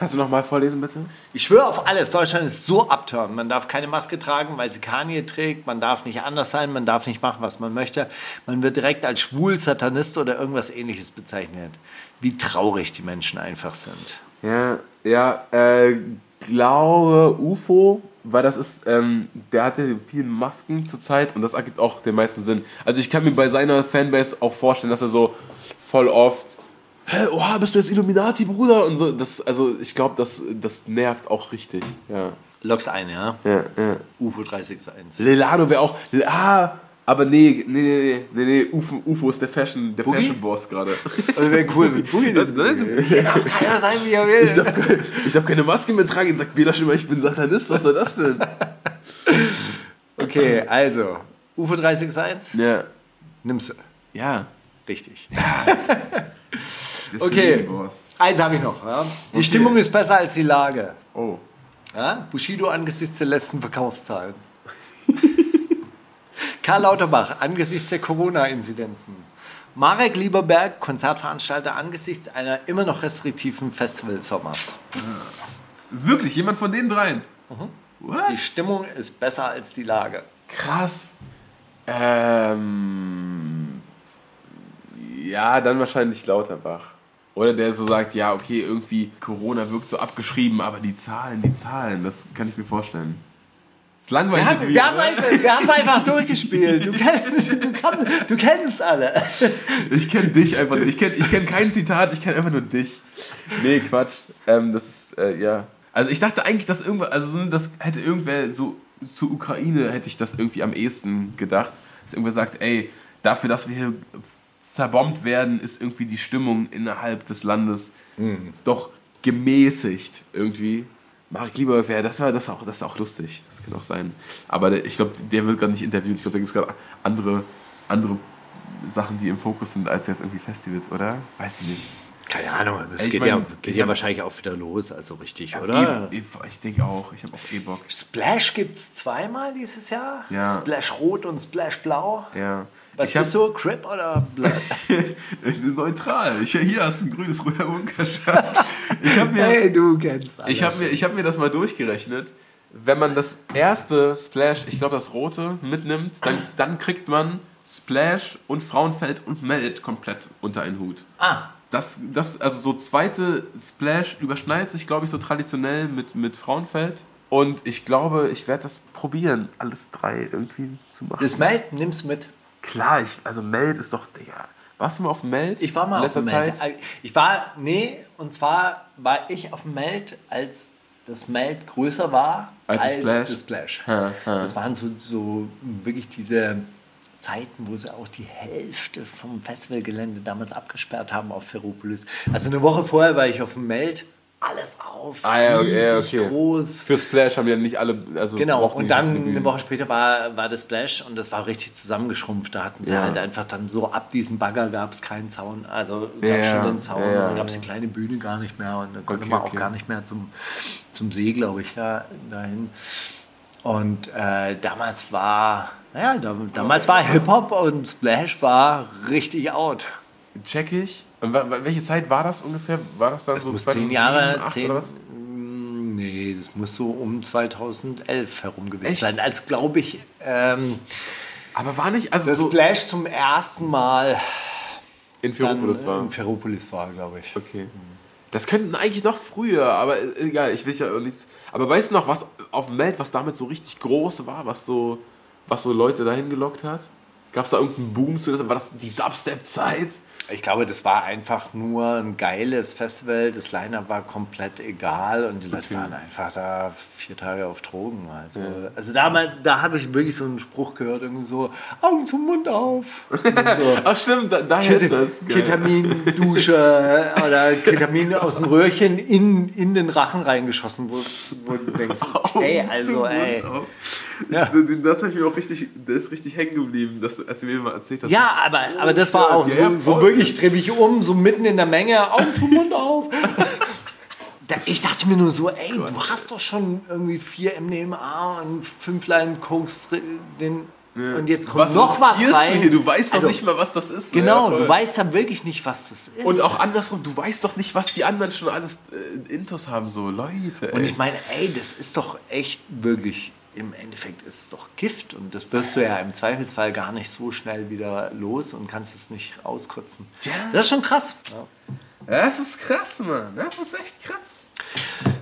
Kannst du noch mal vorlesen, bitte? Ich schwöre auf alles. Deutschland ist so abturn. Man darf keine Maske tragen, weil sie Kanye trägt. Man darf nicht anders sein. Man darf nicht machen, was man möchte. Man wird direkt als schwul, Satanist oder irgendwas ähnliches bezeichnet. Wie traurig die Menschen einfach sind. Ja, ja, äh, glaube UFO, weil das ist, ähm, der hatte viele Masken zurzeit und das ergibt auch den meisten Sinn. Also ich kann mir bei seiner Fanbase auch vorstellen, dass er so voll oft, hä, oha, bist du jetzt Illuminati, Bruder? Und so, das, also ich glaube, das, das nervt auch richtig, ja. Logs ein, ja? Ja, ja. UFO 361. Lelano wäre auch, ah, aber nee, nee, nee, nee, nee, UFO, UFO ist der Fashion, der Boogie? Fashion Boss gerade. Das wäre cool, Boogie das Das- darf keiner sein, wie er will. Ich darf, ich darf keine Maske mehr tragen. Jetzt sagt Bela schon mal, ich bin Satanist. Was soll das denn? Okay, also, UFO 361, Ja. nimmst du. Ja. Richtig. Der Okay. Boss. Eins habe ich noch. Ja? Die Stimmung ist besser als die Lage. Oh. Ja? Bushido angesichts der letzten Verkaufszahlen. Karl Lauterbach angesichts der Corona-Inzidenzen. Marek Lieberberg, Konzertveranstalter angesichts einer immer noch restriktiven Festivalsommers. Wirklich? Jemand von den dreien? What? Die Stimmung ist besser als die Lage. Krass. Ähm. Ja, dann wahrscheinlich Lauterbach. Oder der so sagt, ja, okay, irgendwie Corona wirkt so abgeschrieben, aber die Zahlen, die Zahlen, das kann ich mir vorstellen. Das ist langweilig. Wir haben wir einfach, wir haben's einfach durchgespielt. Du kennst, du, kannst, du kennst alle. Ich kenne dich einfach nicht. Ich kenne ich kenn kein Zitat, ich kenne einfach nur dich. Nee, Quatsch. Ähm, das ist, äh, ja. Also ich dachte eigentlich, dass irgendwer, also so, das hätte irgendwer so zur Ukraine hätte ich das irgendwie am ehesten gedacht. Dass irgendwer sagt, ey, dafür, dass wir hier zerbombt werden, ist irgendwie die Stimmung innerhalb des Landes doch gemäßigt irgendwie. Marek Lieber wäre, das war das auch, das ist auch lustig. Das kann auch sein. Aber der, ich glaube, der wird gerade nicht interviewt. Ich glaube, da gibt es gerade andere, andere Sachen, die im Fokus sind, als jetzt irgendwie Festivals, oder? Weiß ich nicht. Keine Ahnung, das Ich geht, mein, ja, geht ja hab- wahrscheinlich auch wieder los, also richtig, oder? Eh, eh, ich denke auch. Ich habe auch eh Bock. Splash gibt es zweimal dieses Jahr. Ja. Splash Rot und Splash Blau. Ja. Was ich hab- bist du, Crip oder Blood? Neutral. Ich, hier hast du ein grünes Roter Bunker-Shirt. Ich habe mir, hey, du kennst alle. ich hab mir, ich hab mir das mal durchgerechnet. Wenn man das erste Splash, ich glaube das rote, mitnimmt, dann, dann kriegt man Splash und Frauenfeld und Melt komplett unter einen Hut. Ah, Das, das, also so zweite Splash überschneidet sich, glaube ich, so traditionell mit, mit Frauenfeld. Und ich glaube, ich werde das probieren, alles drei irgendwie zu machen. das Meld nimmst du mit. Klar, ich, also Meld ist doch, Digga. Warst du mal auf dem Meld? Ich war mal auf dem Meld. Zeit? Ich war, nee, und zwar war ich auf dem Meld, als das Meld größer war Als das Splash? das Splash. Ha, ha. Das waren so, so wirklich diese Zeiten, wo sie auch die Hälfte vom Festivalgelände damals abgesperrt haben auf Ferropolis. Also eine Woche vorher war ich auf dem Meld, alles auf, Ah, ja, okay, okay. groß. Für Splash haben ja nicht alle, also Genau, und dann eine. Woche später war, war das Splash und das war richtig zusammengeschrumpft. Da hatten sie Ja. halt einfach dann so, ab diesem Bagger gab es keinen Zaun. Also gab Ja, schon den Zaun, Ja, ja. dann gab es die kleine Bühne gar nicht mehr und dann konnte Okay, man okay. auch gar nicht mehr zum, zum See, glaube ich, da, dahin. Und äh, damals war, naja, da, damals war Hip-Hop und Splash war richtig out. Check ich. Welche Zeit war das ungefähr? War das dann so muss 2007, zehn Jahre, 2008 zehn, oder was? Mm, Nee, das muss so um 2011 herum gewesen Echt? sein. Als, glaube ich, ähm, Aber war nicht, also das so, Splash zum ersten Mal In Ferropolis war. In Ferropolis war, glaube ich. Okay. Das könnten eigentlich noch früher, aber äh, egal, ich will ja auch nichts. Aber weißt du noch, was auf dem Meld, was damit so richtig groß war, was so, was so Leute dahin gelockt hat? Gab es da irgendeinen Boom zu? War das die Dubstep-Zeit? Ich glaube, das war einfach nur ein geiles Festival. Das Line-Up war komplett egal und die Leute waren einfach da vier Tage auf Drogen. Also, also da, da habe ich wirklich so einen Spruch gehört, irgendwie so, Augen zum Mund auf. So. Ach stimmt, da, daher ist das. Ketamin-Dusche oder Ketamin aus dem Röhrchen in, in den Rachen reingeschossen, wo, wo du denkst, ey, also, ey. Ja. Das habe ich mir auch richtig, das ist richtig hängen geblieben, dass, als du mir mal erzählt hast. Ja, aber, so aber das war auch so, Ja, ja, so voll. Wirklich, dreh mich um, so mitten in der Menge, Augen zum Mund auf. Ich dachte mir nur so, ey, du hast doch schon irgendwie vier MDMA und fünf Line Koks drin, den, und jetzt kommt Was noch was rein. Du, hier? du weißt Also, doch nicht mal, was das ist. Genau, Ja, du weißt ja wirklich nicht, was das ist. Und auch andersrum, du weißt doch nicht, was die anderen schon alles äh, Intos haben, so Leute. Und ey. ich meine, ey, das ist doch echt wirklich, im Endeffekt ist es doch Gift und das wirst du ja im Zweifelsfall gar nicht so schnell wieder los und kannst es nicht auskotzen. Ja. Das ist schon krass. Das ist krass, Mann. Das ist echt krass.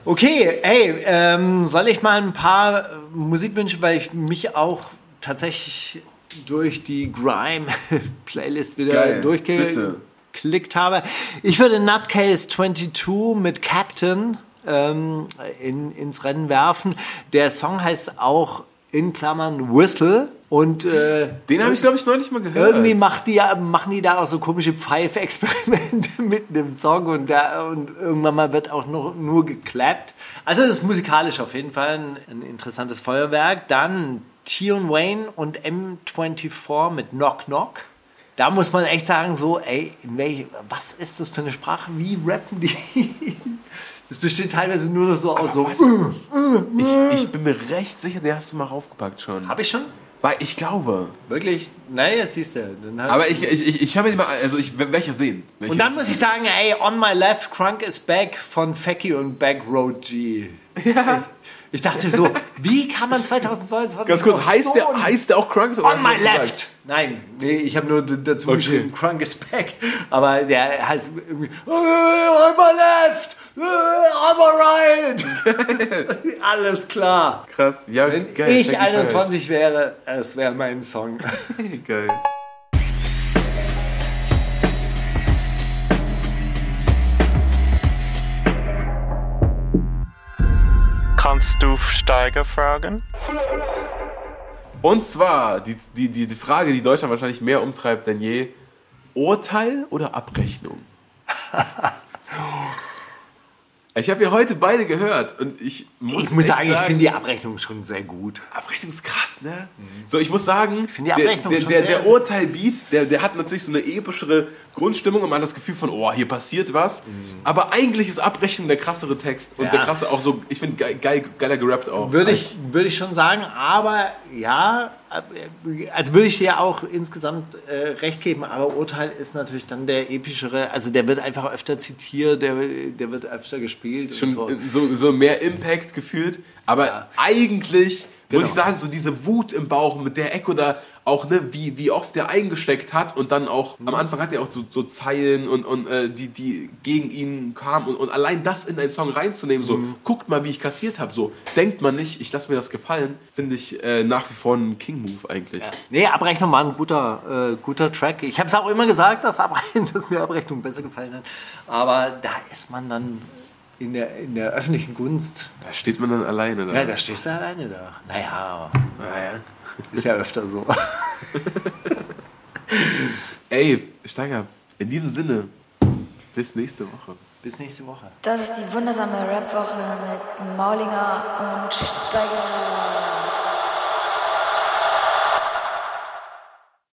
Okay, ey, ähm, soll ich mal ein paar äh, Musikwünsche, weil ich mich auch tatsächlich durch die Grime-Playlist wieder Geil, bitte. durchgeklickt habe. Ich würde Nutcase 22 mit Captain ähm, in, ins Rennen werfen. Der Song heißt auch in Klammern Whistle und äh, Den habe ich, glaube ich, neulich mal gehört. irgendwie macht die, machen die da auch so komische Pfeif-Experimente mit dem Song und, da, und irgendwann mal wird auch noch, nur geklappt. Also das ist musikalisch auf jeden Fall ein, ein interessantes Feuerwerk. Dann Tion Wayne und M24 mit Knock Knock. Da muss man echt sagen, so, ey, welche, was ist das für eine Sprache? Wie rappen die? Das besteht teilweise nur noch so aus so. Ich, ich bin mir recht sicher, den hast du mal raufgepackt schon. Hab ich schon? Weil ich glaube. Wirklich? Naja, siehst du. Aber ich, ich, ich, ich höre mir die mal, also ich werde welcher sehen. Welcher Und dann muss ich sagen, ey, On My Left, Crunk is Back von Fecky und Backroad G. Ja. Ich dachte so, wie kann man 2022 Ganz kurz, noch heißt, so der, heißt der auch Crunk? oder On My das gesagt? Left! Nein, nee, ich habe nur dazu Okay. geschrieben, Crunk is Back. Aber der heißt irgendwie, äh, On My Left! Äh, Right! Alles klar. Krass. Ja, Wenn geil. ich Fecky 21 wäre, es wäre mein Song. ich. Geil. Kannst du Steiger fragen? Und zwar die, die, die, die Frage, die Deutschland wahrscheinlich mehr umtreibt denn je: Urteil oder Abrechnung? ich habe ja heute beide gehört und ich muss, Ich muss sagen, ich finde die Abrechnung schon sehr gut. Abrechnung ist krass, ne? So, ich muss sagen, finde die der, Abrechnung der, schon der, der Urteil-Beat, der, der hat natürlich so eine epischere Grundstimmung und man hat das Gefühl von, oh, hier passiert was. Aber eigentlich ist Abrechnung der krassere Text und Ja. der krasse auch so, ich finde geil, geil, geiler gerappt auch. Würde ich, würde ich schon sagen, aber ja, also würde ich dir auch insgesamt äh, recht geben, aber Urteil ist natürlich dann der epischere, also der wird einfach öfter zitiert, der, der wird öfter gespielt. Schon und so. So, mehr Impact gefühlt. Aber eigentlich Genau. muss ich sagen, so diese Wut im Bauch, mit der Echo da auch, ne, wie, wie oft der eingesteckt hat und dann auch, am Anfang hat er auch so, so Zeilen und, und äh, die, die gegen ihn kamen und, und allein das in einen Song reinzunehmen, so, Mhm. guckt mal, wie ich kassiert habe, so, denkt man nicht, ich lasse mir das gefallen, finde ich äh, nach wie vor ein King-Move eigentlich. Nee, Abrechnung war ein guter, äh, guter Track. Ich habe es auch immer gesagt, dass, Abrechnung, dass mir Abrechnung besser gefallen hat. Aber da ist man dann in der, in der öffentlichen Gunst. Da steht man dann alleine da. Ja, da stehst du alleine da. Naja, Naja. ist ja öfter so. Ey, Steiger, in diesem Sinne, bis nächste Woche. Bis nächste Woche. Das ist die wundersame Rap-Woche mit Maulinger und Steiger.